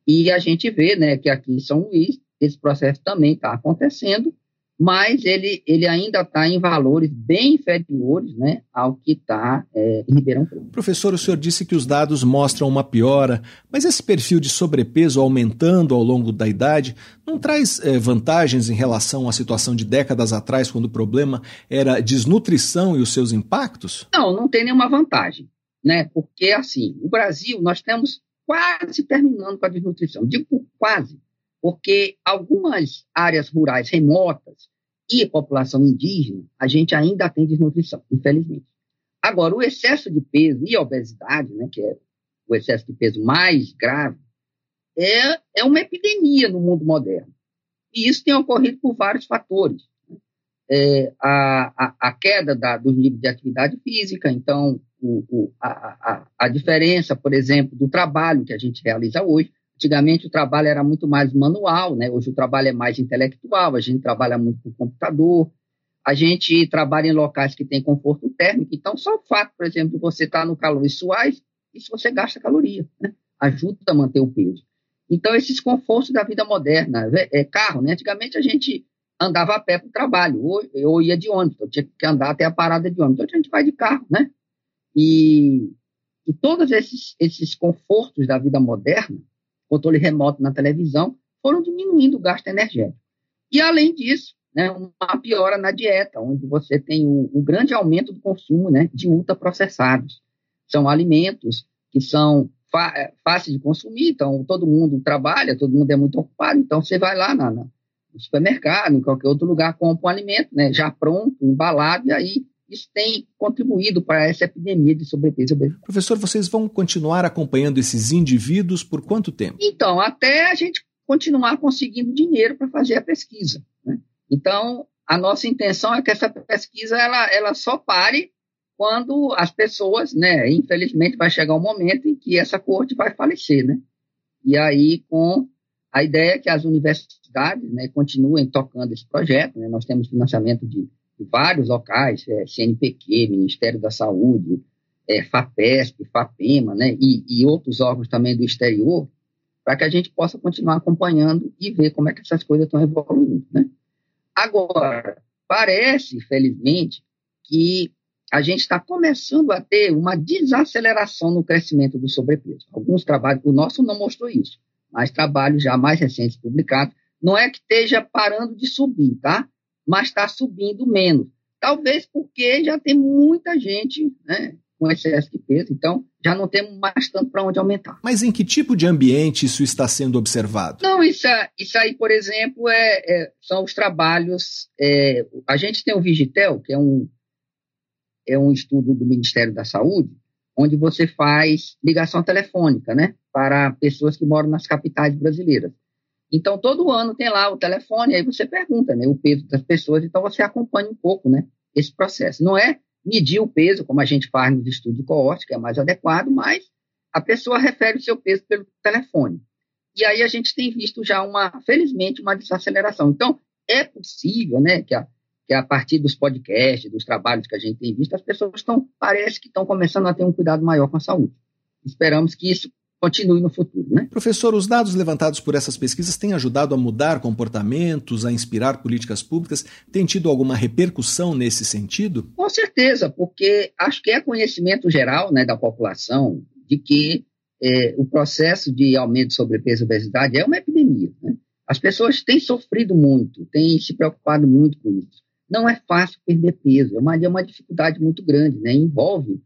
[SPEAKER 5] E a gente vê, né, que aqui em São Luís, esse processo também está acontecendo, mas ele, ele ainda está em valores bem inferiores né, ao que está é, em Ribeirão Preto.
[SPEAKER 1] Professor, o senhor disse que os dados mostram uma piora, mas esse perfil de sobrepeso aumentando ao longo da idade não traz é, vantagens em relação à situação de décadas atrás, quando o problema era desnutrição e os seus impactos?
[SPEAKER 5] Não, não tem nenhuma vantagem, né? Porque, assim, no Brasil nós temos quase terminando com a desnutrição. Digo quase, porque algumas áreas rurais remotas e população indígena, a gente ainda tem desnutrição, infelizmente. Agora, o excesso de peso e obesidade, né, que é o excesso de peso mais grave, é, é uma epidemia no mundo moderno. E isso tem ocorrido por vários fatores. Né? É, a, a, a, queda da, do nível de atividade física, então, o, o, a, a, a diferença, por exemplo, do trabalho que a gente realiza hoje. Antigamente o trabalho era muito mais manual, né? hoje o trabalho é mais intelectual, a gente trabalha muito com computador, a gente trabalha em locais que tem conforto térmico, então só o fato, por exemplo, de você estar no calor e suar, isso você gasta caloria, né? ajuda a manter o peso. Então, esses confortos da vida moderna, é, é carro, né? Antigamente a gente andava a pé para o trabalho, ou, ou ia de ônibus, eu tinha que andar até a parada de ônibus. Então, a gente vai de carro, né? E, e todos esses, esses confortos da vida moderna, controle remoto na televisão, foram diminuindo o gasto energético. E, além disso, né, uma piora na dieta, onde você tem um, grande aumento do consumo né, de ultraprocessados. São alimentos que são é, fáceis de consumir, então todo mundo trabalha, todo mundo é muito ocupado, então você vai lá na, na, no supermercado, em qualquer outro lugar, compra um alimento né, já pronto, embalado, e aí isso tem contribuído para essa epidemia de sobrepeso obesidade.
[SPEAKER 1] Professor, vocês vão continuar acompanhando esses indivíduos por quanto tempo?
[SPEAKER 5] Então, até a gente continuar conseguindo dinheiro para fazer a pesquisa. Né? Então, a nossa intenção é que essa pesquisa ela, ela só pare quando as pessoas, né, infelizmente vai chegar um momento em que essa corte vai falecer, né? E aí com a ideia que as universidades, né, continuem tocando esse projeto, né? Nós temos financiamento de vários locais, é, CNPq, Ministério da Saúde, é, FAPESP, FAPEMA, né, e, e, outros órgãos também do exterior, para que a gente possa continuar acompanhando e ver como é que essas coisas estão evoluindo. Né? Agora, parece, felizmente, que a gente está começando a ter uma desaceleração no crescimento do sobrepeso. Alguns trabalhos, o nosso não mostrou isso, mas trabalhos já mais recentes publicados, não é que esteja parando de subir, tá? Mas está subindo menos. Talvez porque já tem muita gente né, com excesso de peso, então já não temos mais tanto para onde aumentar.
[SPEAKER 1] Mas em que tipo de ambiente isso está sendo observado?
[SPEAKER 5] Não, isso, isso aí, por exemplo, é, é são os trabalhos. É, a gente tem o Vigitel, que é um, é um estudo do Ministério da Saúde, onde você faz ligação telefônica né, para pessoas que moram nas capitais brasileiras. Então, todo ano tem lá o telefone, aí você pergunta né, o peso das pessoas, então você acompanha um pouco né, esse processo. Não é medir o peso, como a gente faz nos estudos de coorte, que é mais adequado, mas a pessoa refere o seu peso pelo telefone. E aí a gente tem visto já, uma, felizmente, uma desaceleração. Então, é possível né, que, a, que a partir dos podcasts, dos trabalhos que a gente tem visto, as pessoas estão, parece que estão começando a ter um cuidado maior com a saúde. Esperamos que isso continue no futuro. Né?
[SPEAKER 1] Professor, os dados levantados por essas pesquisas têm ajudado a mudar comportamentos, a inspirar políticas públicas? Tem tido alguma repercussão nesse sentido?
[SPEAKER 5] Com certeza, porque acho que é conhecimento geral né, da população de que é, o processo de aumento de sobrepeso e obesidade é uma epidemia. Né? As pessoas têm sofrido muito, têm se preocupado muito com isso. Não é fácil perder peso, é uma, é uma dificuldade muito grande, né? envolve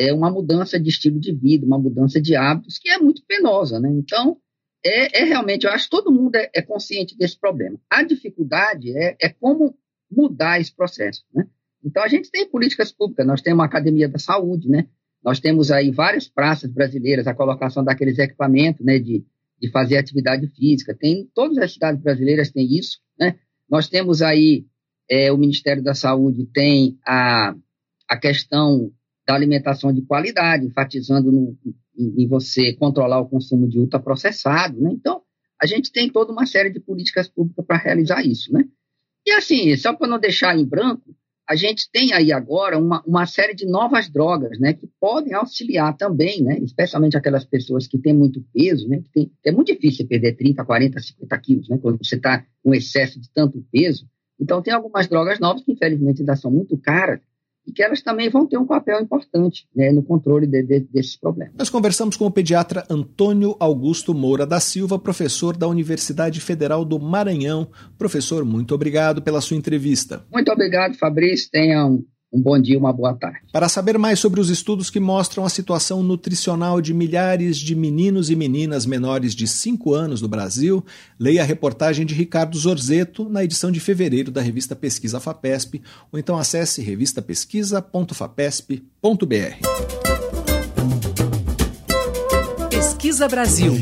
[SPEAKER 5] é uma mudança de estilo de vida, uma mudança de hábitos que é muito penosa, né? Então, é, é realmente, eu acho que todo mundo é, é, consciente desse problema. A dificuldade é, é como mudar esse processo, né? Então, a gente tem políticas públicas, nós temos a Academia da Saúde, né? Nós temos aí várias praças brasileiras, a colocação daqueles equipamentos, né, de, de fazer atividade física. Tem, todas as cidades brasileiras têm isso, né? Nós temos aí, é, o Ministério da Saúde tem a, a questão da alimentação de qualidade, enfatizando no, em, em, você controlar o consumo de ultraprocessado, né? Então, a gente tem toda uma série de políticas públicas para realizar isso, né? E assim, só para não deixar em branco, a gente tem aí agora uma, uma série de novas drogas, né, que podem auxiliar também, né, especialmente aquelas pessoas que têm muito peso, né, que tem, é muito difícil perder 30, 40, 50 quilos, né, quando você está com excesso de tanto peso. Então, tem algumas drogas novas que, infelizmente, ainda são muito caras, e que elas também vão ter um papel importante né, no controle de, de, desses problemas.
[SPEAKER 1] Nós conversamos com o pediatra Antônio Augusto Moura da Silva, professor da Universidade Federal do Maranhão. Professor, muito obrigado pela sua entrevista.
[SPEAKER 5] Muito obrigado, Fabrício. Tenham um bom dia, uma boa tarde.
[SPEAKER 1] Para saber mais sobre os estudos que mostram a situação nutricional de milhares de meninos e meninas menores de 5 anos no Brasil, leia a reportagem de Ricardo Zorzeto na edição de fevereiro da revista Pesquisa FAPESP, ou então acesse revistapesquisa.fapesp.br.
[SPEAKER 2] Pesquisa Brasil.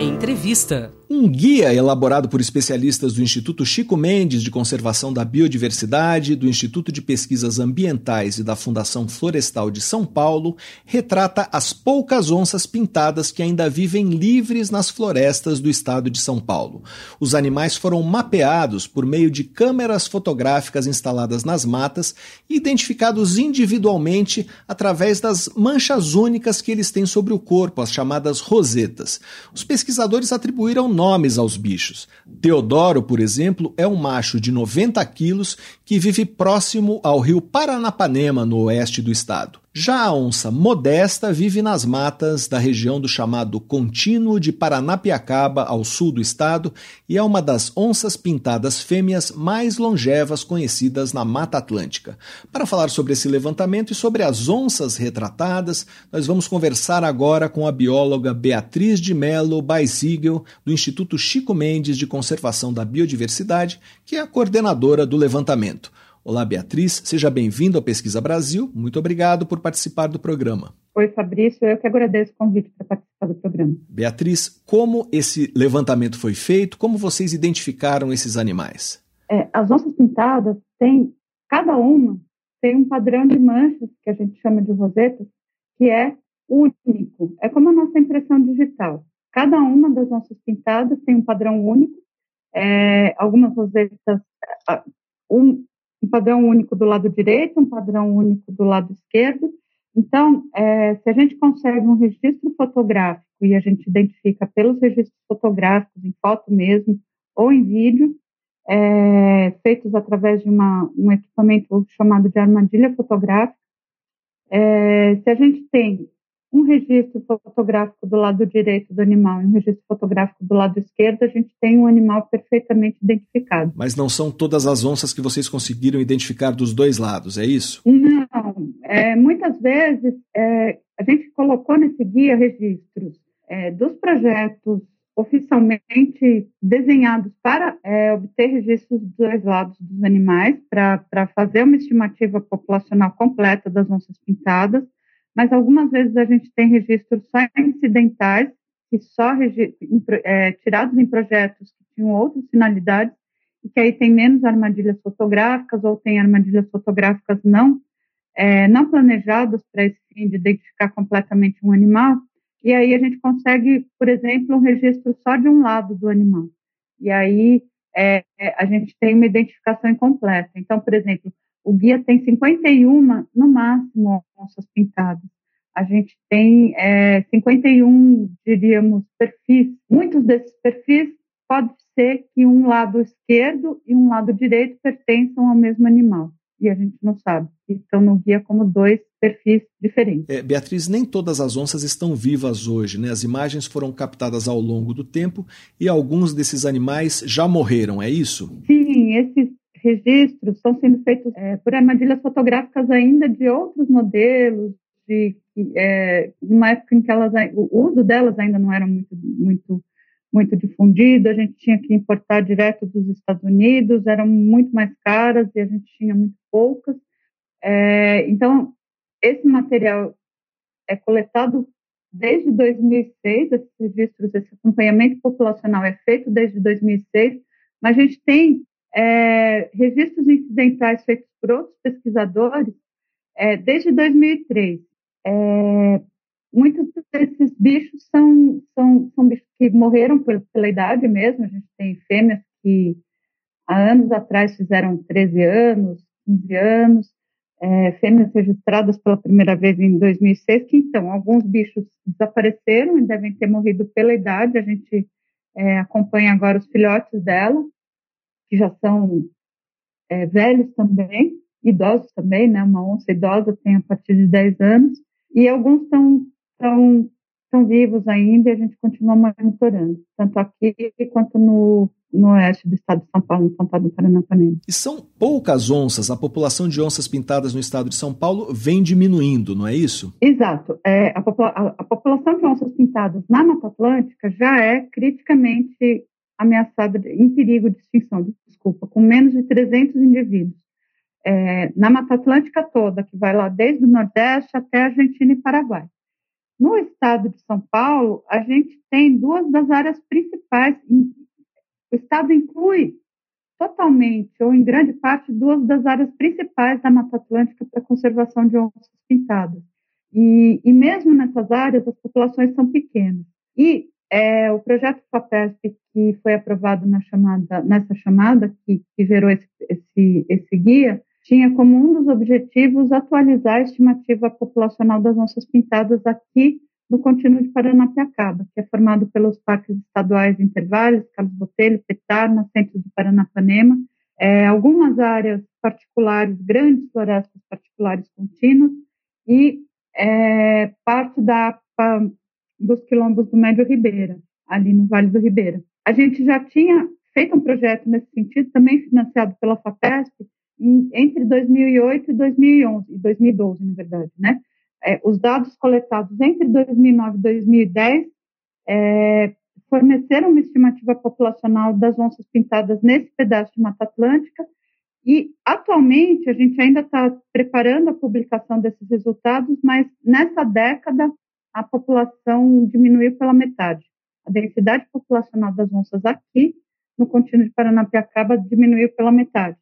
[SPEAKER 2] Entrevista.
[SPEAKER 1] Um guia elaborado por especialistas do Instituto Chico Mendes de Conservação da Biodiversidade, do Instituto de Pesquisas Ambientais e da Fundação Florestal de São Paulo retrata as poucas onças pintadas que ainda vivem livres nas florestas do estado de São Paulo. Os animais foram mapeados por meio de câmeras fotográficas instaladas nas matas e identificados individualmente através das manchas únicas que eles têm sobre o corpo, as chamadas rosetas. Os pesquisadores atribuíram nomes aos bichos. Teodoro, por exemplo, é um macho de 90 quilos que vive próximo ao rio Paranapanema, no oeste do estado. Já a onça modesta vive nas matas da região do chamado Contínuo de Paranapiacaba, ao sul do estado, e é uma das onças pintadas fêmeas mais longevas conhecidas na Mata Atlântica. Para falar sobre esse levantamento e sobre as onças retratadas, nós vamos conversar agora com a bióloga Beatriz de Mello Beisigel, do Instituto Chico Mendes de Conservação da Biodiversidade, que é a coordenadora do levantamento. Olá, Beatriz, seja bem-vindo ao Pesquisa Brasil. Muito obrigado por participar do programa.
[SPEAKER 6] Oi, Fabrício, eu que agradeço o convite para participar do programa.
[SPEAKER 1] Beatriz, como esse levantamento foi feito? Como vocês identificaram esses animais?
[SPEAKER 6] É, as onças pintadas têm, cada uma tem um padrão de manchas, que a gente chama de rosetas, que é único. É como a nossa impressão digital. Cada uma das onças pintadas tem um padrão único. É, algumas rosetas, um, um padrão único do lado direito, um padrão único do lado esquerdo. Então, é, se a gente consegue um registro fotográfico e a gente identifica pelos registros fotográficos, em foto mesmo, ou em vídeo, é, feitos através de uma, um equipamento chamado de armadilha fotográfica, é, se a gente tem um registro fotográfico do lado direito do animal e um registro fotográfico do lado esquerdo, a gente tem um animal perfeitamente identificado.
[SPEAKER 1] Mas não são todas as onças que vocês conseguiram identificar dos dois lados, é isso?
[SPEAKER 6] Não. É, muitas vezes é, a gente colocou nesse guia registros é, dos projetos oficialmente desenhados para é, obter registros dos dois lados dos animais, para fazer uma estimativa populacional completa das onças pintadas mas algumas vezes a gente tem registros só incidentais, que só é, tirados em projetos que tinham outras finalidades, e que aí tem menos armadilhas fotográficas ou tem armadilhas fotográficas não, é, não planejadas para esse fim de identificar completamente um animal, e aí a gente consegue, por exemplo, um registro só de um lado do animal. E aí é, a gente tem uma identificação incompleta. Então, por exemplo, o guia tem 51, no máximo, onças pintadas. A gente tem é, 51, diríamos, perfis. Muitos desses perfis pode ser que um lado esquerdo e um lado direito pertençam ao mesmo animal. E a gente não sabe. Estão no guia como dois perfis diferentes.
[SPEAKER 1] É, Beatriz, nem todas as onças estão vivas hoje, né? As imagens foram captadas ao longo do tempo e alguns desses animais já morreram, é isso?
[SPEAKER 6] Sim, esses registros estão sendo feitos é, por armadilhas fotográficas ainda de outros modelos, de é, numa época em que elas, o uso delas ainda não era muito, muito, muito difundido, a gente tinha que importar direto dos Estados Unidos, eram muito mais caras e a gente tinha muito poucas. É, então, esse material é coletado desde 2006, esses registros, esse acompanhamento populacional é feito desde 2006, mas a gente tem é, registros incidentais feitos por outros pesquisadores é, desde 2003. É, muitos desses bichos são, são, são bichos que morreram por, pela idade mesmo. A gente tem fêmeas que há anos atrás fizeram 13 anos, 15 anos, é, fêmeas registradas pela primeira vez em 2006, que então alguns bichos desapareceram e devem ter morrido pela idade. A gente é, acompanha agora os filhotes dela, que já são é, velhos também, idosos também, né? Uma onça idosa tem a partir de 10 anos, e alguns estão tão, tão vivos ainda e a gente continua monitorando, tanto aqui quanto no, no oeste do estado de São Paulo, no Pantado do Paranapanema.
[SPEAKER 1] E são poucas onças, a população de onças pintadas no estado de São Paulo vem diminuindo, não é isso?
[SPEAKER 6] Exato. É, a, popula a, a, população de onças pintadas na Mata Atlântica já é criticamente ameaçada, em perigo de extinção, desculpa, com menos de 300 indivíduos. É, na Mata Atlântica toda, que vai lá desde o Nordeste até Argentina e Paraguai. No estado de São Paulo, a gente tem duas das áreas principais o Estado inclui totalmente ou em grande parte duas das áreas principais da Mata Atlântica para conservação de onças pintadas. E, e, mesmo nessas áreas, as populações são pequenas. E é, o projeto FAPESP, que foi aprovado na chamada, nessa chamada, que, que gerou esse, esse, esse guia, tinha como um dos objetivos atualizar a estimativa populacional das onças pintadas aqui no contínuo de Paranapiacaba, que é formado pelos parques estaduais Intervalos, Carlos Botelho, Petar, Nascentes do Paranapanema, é, algumas áreas particulares, grandes florestas particulares contínuas e é, parte da dos quilombos do Médio Ribeira, ali no Vale do Ribeira. A gente já tinha feito um projeto nesse sentido, também financiado pela FAPESP, em, entre 2008 e 2011, e 2012, na verdade, né? é, os dados coletados entre 2009 e 2010 é, forneceram uma estimativa populacional das onças pintadas nesse pedaço de Mata Atlântica e atualmente a gente ainda está preparando a publicação desses resultados, mas nessa década a população diminuiu pela metade. A densidade populacional das onças aqui no contínuo de Paranapiacaba diminuiu pela metade.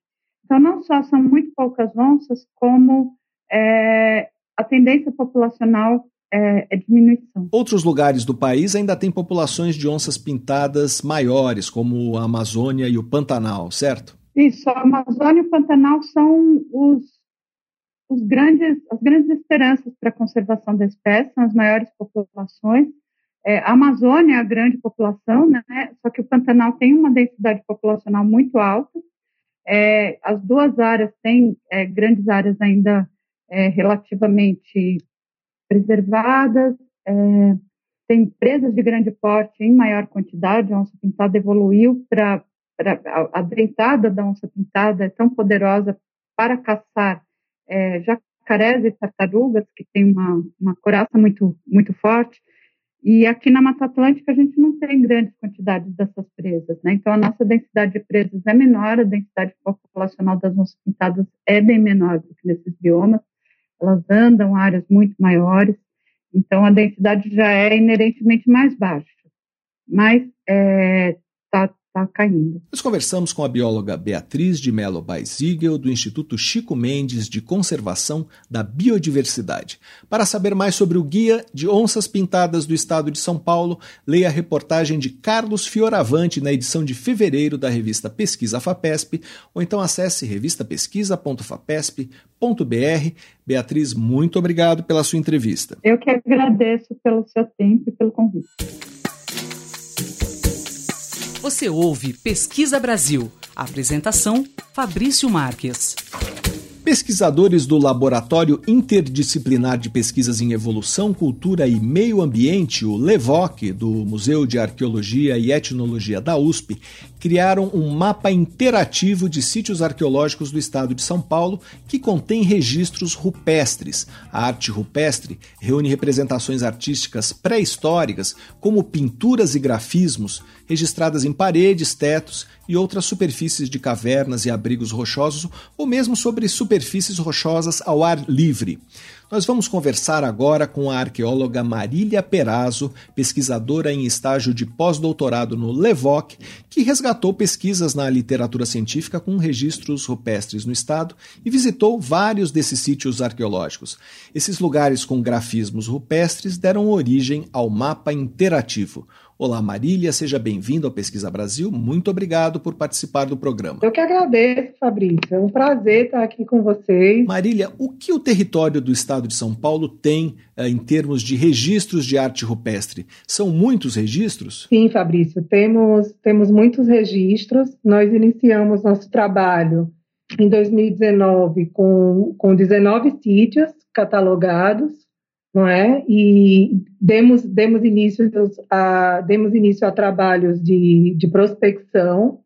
[SPEAKER 6] Então não só são muito poucas onças, como é, a tendência populacional é, é, diminuição.
[SPEAKER 1] Outros lugares do país ainda têm populações de onças pintadas maiores, como a Amazônia e o Pantanal, certo?
[SPEAKER 6] Isso, a Amazônia e o Pantanal são os, os grandes, as grandes esperanças para a conservação da espécie, são as maiores populações. É, a Amazônia é a grande população, né? só que o Pantanal tem uma densidade populacional muito alta. É, as duas áreas têm é, grandes áreas ainda é, relativamente preservadas, é, tem presas de grande porte em maior quantidade, a onça pintada evoluiu para a dentada da onça pintada é tão poderosa para caçar é, jacarés e tartarugas, que tem uma, uma coraça muito, muito forte, e aqui na Mata Atlântica a gente não tem grandes quantidades dessas presas, né? Então a nossa densidade de presas é menor, a densidade populacional das onças pintadas é bem menor do que nesses biomas. Elas andam áreas muito maiores, então a densidade já é inerentemente mais baixa, mas está é, tá, tá caindo.
[SPEAKER 1] Nós conversamos com a bióloga Beatriz de Mello Baizigel, do Instituto Chico Mendes de Conservação da Biodiversidade. Para saber mais sobre o Guia de Onças Pintadas do Estado de São Paulo, leia a reportagem de Carlos Fioravante na edição de fevereiro da revista Pesquisa FAPESP, ou então acesse revistapesquisa.fapesp.br. Beatriz, muito obrigado pela sua entrevista.
[SPEAKER 6] Eu que agradeço pelo seu tempo e pelo convite.
[SPEAKER 2] Você ouve Pesquisa Brasil. Apresentação: Fabrício Marques.
[SPEAKER 1] Pesquisadores do Laboratório Interdisciplinar de Pesquisas em Evolução, Cultura e Meio Ambiente, o LEVOC, do Museu de Arqueologia e Etnologia da USP, criaram um mapa interativo de sítios arqueológicos do estado de São Paulo que contém registros rupestres. A arte rupestre reúne representações artísticas pré-históricas, como pinturas e grafismos, registradas em paredes, tetos e outras superfícies de cavernas e abrigos rochosos, ou mesmo sobre superfícies rochosas ao ar livre. Nós vamos conversar agora com a arqueóloga Marília Perazzo, pesquisadora em estágio de pós-doutorado no LEVOC, que resgatou pesquisas na literatura científica com registros rupestres no estado e visitou vários desses sítios arqueológicos. Esses lugares com grafismos rupestres deram origem ao mapa interativo. Olá, Marília, seja bem-vindo ao Pesquisa Brasil. Muito obrigado por participar do programa.
[SPEAKER 7] Eu que agradeço, Fabrício. É um prazer estar aqui com vocês.
[SPEAKER 1] Marília, o que o território do estado de São Paulo tem eh, em termos de registros de arte rupestre? São muitos registros?
[SPEAKER 7] Sim, Fabrício, temos, temos muitos registros. Nós iniciamos nosso trabalho em 2019 com, com 19 sítios catalogados não é? E demos, demos, início a, demos início a trabalhos de, de prospecção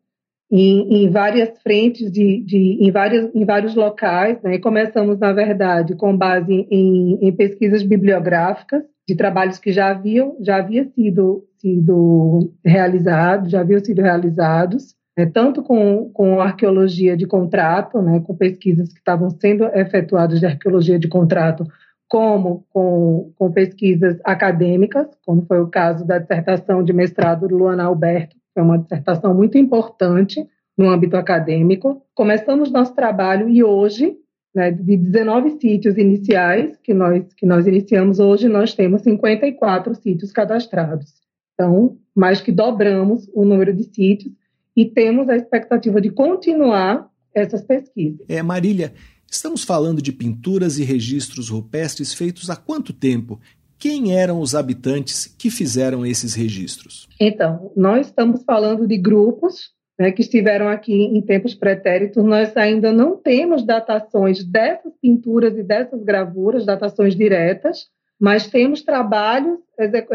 [SPEAKER 7] em, em, várias frentes, de, de, em, várias, em vários locais. Né? E começamos, na verdade, com base em, em pesquisas bibliográficas de trabalhos que já haviam já havia sido, sido realizados, já haviam sido realizados, né? tanto com, com arqueologia de contrato, né? com pesquisas que estavam sendo efetuadas de arqueologia de contrato como com, com pesquisas acadêmicas, como foi o caso da dissertação de mestrado do Luana Alberto, foi uma dissertação muito importante no âmbito acadêmico. Começamos nosso trabalho e hoje, né, de 19 sítios iniciais que nós, que nós iniciamos, hoje nós temos 54 sítios cadastrados. Então, mais que dobramos o número de sítios e temos a expectativa de continuar essas pesquisas.
[SPEAKER 1] É, Marília, Estamos falando de pinturas e registros rupestres feitos há quanto tempo? Quem eram os habitantes que fizeram esses registros?
[SPEAKER 7] Então, nós estamos falando de grupos né, que estiveram aqui em tempos pretéritos. Nós ainda não temos datações dessas pinturas e dessas gravuras, datações diretas, mas temos trabalhos é, é,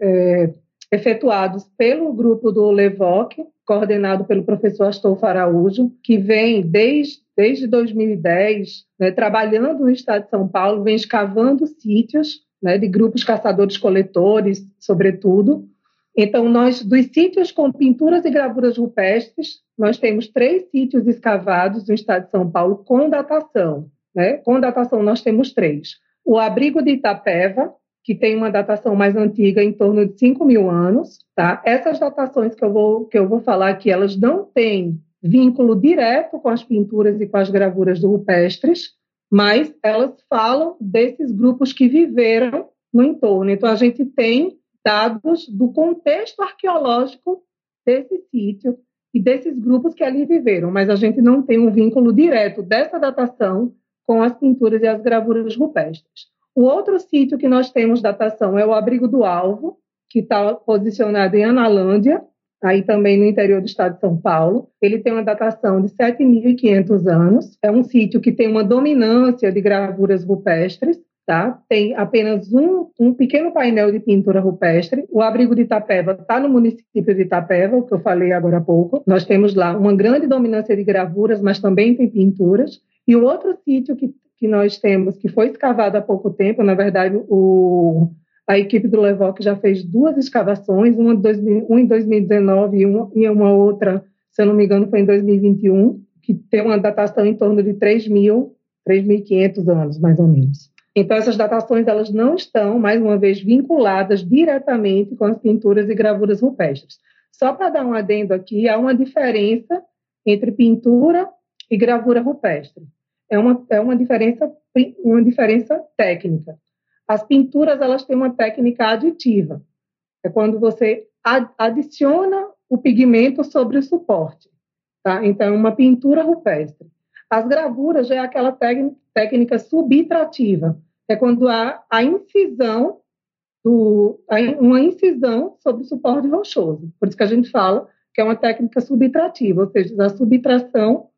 [SPEAKER 7] é, efetuados pelo grupo do Levoc, coordenado pelo professor Astolfo Araújo, que vem desde, desde 2010 né, trabalhando no estado de São Paulo, vem escavando sítios né, de grupos caçadores-coletores, sobretudo. Então, nós, dos sítios com pinturas e gravuras rupestres, nós temos três sítios escavados no estado de São Paulo com datação. Né? Com datação, nós temos três. O abrigo de Itapeva, que tem uma datação mais antiga, em torno de 5 mil anos. Tá? Essas datações que eu, vou, que eu vou falar aqui, elas não têm vínculo direto com as pinturas e com as gravuras rupestres, mas elas falam desses grupos que viveram no entorno. Então, a gente tem dados do contexto arqueológico desse sítio e desses grupos que ali viveram, mas a gente não tem um vínculo direto dessa datação com as pinturas e as gravuras rupestres. O outro sítio que nós temos datação é o Abrigo do Alvo, que está posicionado em Analândia, aí também no interior do estado de São Paulo. Ele tem uma datação de 7.500 anos. É um sítio que tem uma dominância de gravuras rupestres. Tá? Tem apenas um, um pequeno painel de pintura rupestre. O abrigo de Itapeva está no município de Itapeva, o que eu falei agora há pouco. Nós temos lá uma grande dominância de gravuras, mas também tem pinturas. E o outro sítio que que nós temos, que foi escavado há pouco tempo, na verdade, o, a equipe do Levoc já fez duas escavações, uma, em 2019 e uma, e uma outra, se eu não me engano, foi em 2021, que tem uma datação em torno de 3.000, 3.500 anos, mais ou menos. Então, essas datações elas não estão, mais uma vez, vinculadas diretamente com as pinturas e gravuras rupestres. Só para dar um adendo aqui, há uma diferença entre pintura e gravura rupestre é uma, é uma, diferença, uma diferença técnica. As pinturas elas têm uma técnica aditiva. É quando você adiciona o pigmento sobre o suporte. Tá? Então, é uma pintura rupestre. As gravuras já é aquela técnica subtrativa. É quando há a incisão, do, uma incisão sobre o suporte rochoso. Por isso que a gente fala que é uma técnica subtrativa, ou seja, a subtração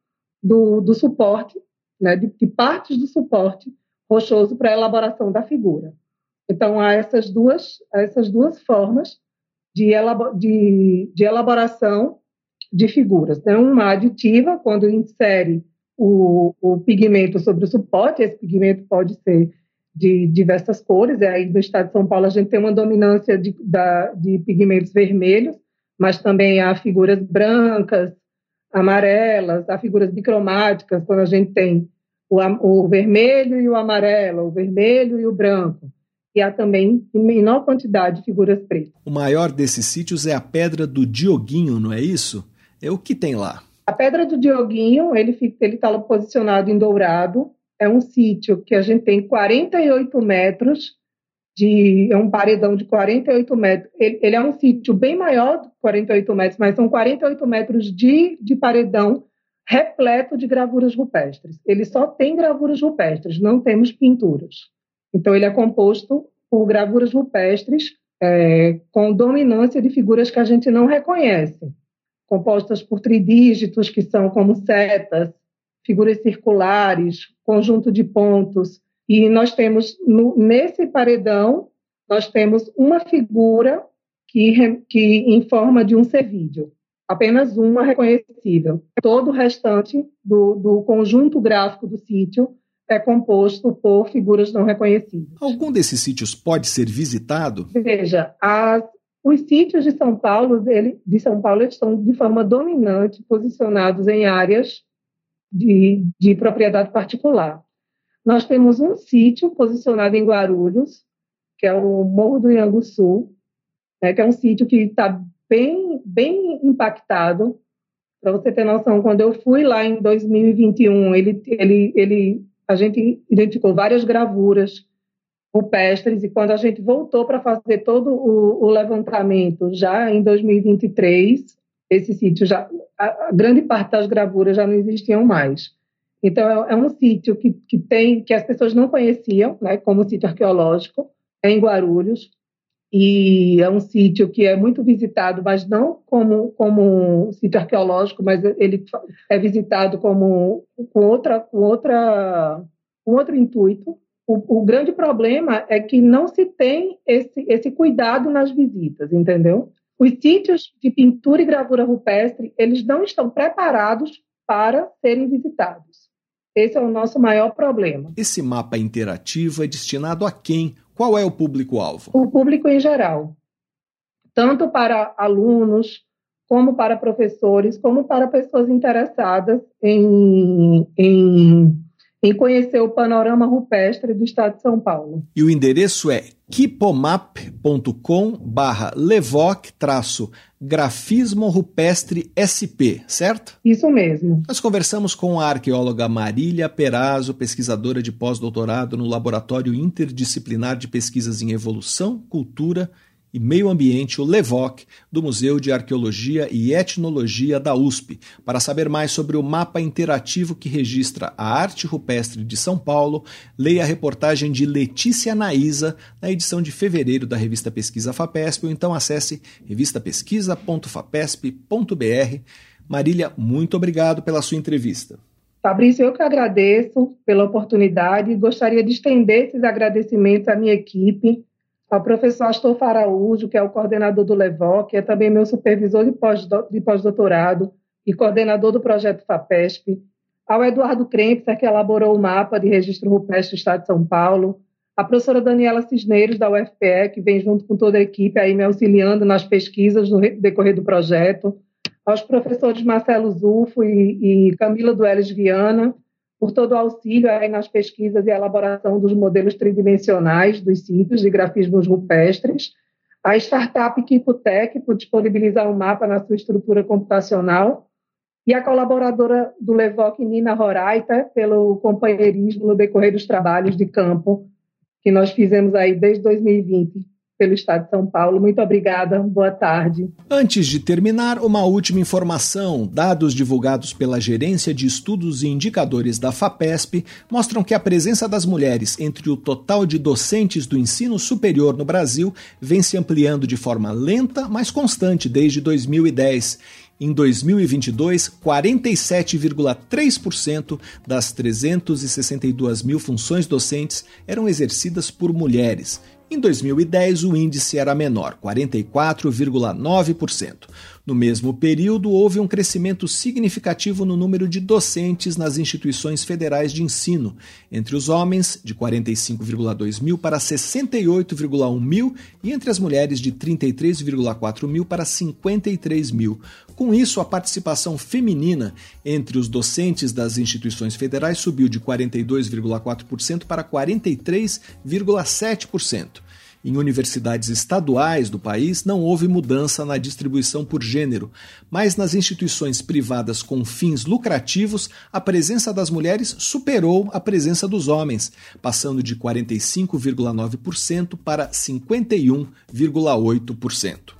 [SPEAKER 7] do, do suporte né, de, de partes do suporte rochoso para a elaboração da figura. Então, há essas duas, essas duas formas de, elabor, de, de elaboração de figuras. Então, uma aditiva, quando insere o, o, pigmento sobre o suporte, esse pigmento pode ser de diversas cores, e aí no estado de São Paulo a gente tem uma dominância de, da, de pigmentos vermelhos, mas também há figuras brancas, amarelas, há figuras bicromáticas, quando a gente tem o, o vermelho e o amarelo, o vermelho e o branco. E há também, em menor quantidade, figuras pretas.
[SPEAKER 1] O maior desses sítios é a Pedra do Dioguinho, não é isso? É o que tem lá?
[SPEAKER 7] A Pedra do Dioguinho, ele está posicionado em Dourado. É um sítio que a gente tem 48 metros de é um paredão de 48 metros. Ele, ele, é um sítio bem maior do que 48 metros, mas são 48 metros de, de paredão repleto de gravuras rupestres. Ele só tem gravuras rupestres, não temos pinturas. Então, ele é composto por gravuras rupestres é, com dominância de figuras que a gente não reconhece, compostas por tridígitos, que são como setas, figuras circulares, conjunto de pontos. E nós temos, no, nesse paredão, nós temos uma figura que, que em forma de um servídeo, apenas uma reconhecível. Todo o restante do, do conjunto gráfico do sítio é composto por figuras não reconhecíveis.
[SPEAKER 1] Algum desses sítios pode ser visitado?
[SPEAKER 7] Veja, as, os sítios de São Paulo, ele, de São Paulo, estão de forma dominante posicionados em áreas de, de propriedade particular. Nós temos um sítio posicionado em Guarulhos, que é o Morro do Ianguçu, né, que é um sítio que está bem, bem impactado. Para você ter noção, quando eu fui lá em 2021, ele, ele, ele a gente identificou várias gravuras rupestres, e quando a gente voltou para fazer todo o, o, levantamento, já em 2023, esse sítio já, a, a, grande parte das gravuras já não existiam mais. Então, é, é um sítio que, que tem, que as pessoas não conheciam, né, como sítio arqueológico, é em Guarulhos, e é um sítio que é muito visitado, mas não como, como um sítio arqueológico, mas ele é visitado como com outra, com outra, com outro intuito. O, o, grande problema é que não se tem esse, esse cuidado nas visitas, entendeu? Os sítios de pintura e gravura rupestre, eles não estão preparados para serem visitados. Esse é o nosso maior problema.
[SPEAKER 1] Esse mapa interativo é destinado a quem? Qual é o público-alvo?
[SPEAKER 7] O público em geral, tanto para alunos, como para professores, como para pessoas interessadas em, em, em conhecer o panorama rupestre do estado de São Paulo.
[SPEAKER 1] E o endereço é kipomap.com barra levoc traço grafismo rupestre SP, certo?
[SPEAKER 7] Isso mesmo.
[SPEAKER 1] Nós conversamos com a arqueóloga Marília Perazzo, pesquisadora de pós-doutorado no Laboratório Interdisciplinar de Pesquisas em Evolução, Cultura e Meio Ambiente, o LEVOC, do Museu de Arqueologia e Etnologia da USP, para saber mais sobre o mapa interativo que registra a arte rupestre de São Paulo, leia a reportagem de Letícia Naísa na edição de fevereiro da revista Pesquisa FAPESP ou então acesse revistapesquisa.fapesp.br. Marília, muito obrigado pela sua entrevista.
[SPEAKER 7] Fabrício, eu que agradeço pela oportunidade e gostaria de estender esses agradecimentos à minha equipe, ao professor Astor Araújo, que é o coordenador do LEVOC, que é também meu supervisor de pós-doutorado e coordenador do projeto FAPESP, ao Eduardo Krempser, que elaborou o mapa de registro rupestre do Estado de São Paulo, a professora Daniela Cisneiros, da UFPE, que vem junto com toda a equipe aí me auxiliando nas pesquisas no decorrer do projeto, aos professores Marcelo Zufo e, e Camila Dueles Viana, por todo o auxílio aí nas pesquisas e elaboração dos modelos tridimensionais dos sítios de grafismos rupestres, a startup Kipotec por disponibilizar um mapa na sua estrutura computacional e a colaboradora do Levoc, Nina Roraita, pelo companheirismo no decorrer dos trabalhos de campo que nós fizemos aí desde 2020 pelo Estado de São Paulo. Muito obrigada, boa tarde.
[SPEAKER 1] Antes de terminar, uma última informação. Dados divulgados pela Gerência de Estudos e Indicadores da FAPESP mostram que a presença das mulheres entre o total de docentes do ensino superior no Brasil vem se ampliando de forma lenta, mas constante desde 2010. Em 2022, 47,3% das 362 mil funções docentes eram exercidas por mulheres em 2010, o índice era menor, 44,9%. No mesmo período, houve um crescimento significativo no número de docentes nas instituições federais de ensino, entre os homens, de 45,2 mil para 68,1 mil, e entre as mulheres, de 33,4 mil para 53 mil. Com isso, a participação feminina entre os docentes das instituições federais subiu de 42,4% para 43,7%. Em universidades estaduais do país, não houve mudança na distribuição por gênero, mas nas instituições privadas com fins lucrativos, a presença das mulheres superou a presença dos homens, passando de 45,9% para 51,8%.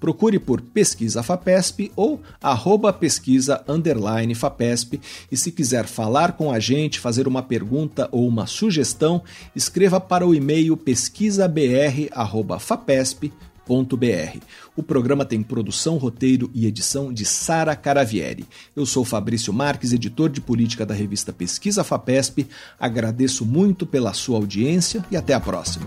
[SPEAKER 1] Procure por Pesquisa FAPESP ou arroba pesquisa underline FAPESP e se quiser falar com a gente, fazer uma pergunta ou uma sugestão, escreva para o e-mail pesquisabr.fapesp.br. O programa tem produção, roteiro e edição de Sara Caravieri. Eu sou Fabrício Marques, editor de política da revista Pesquisa FAPESP. Agradeço muito pela sua audiência e até a próxima.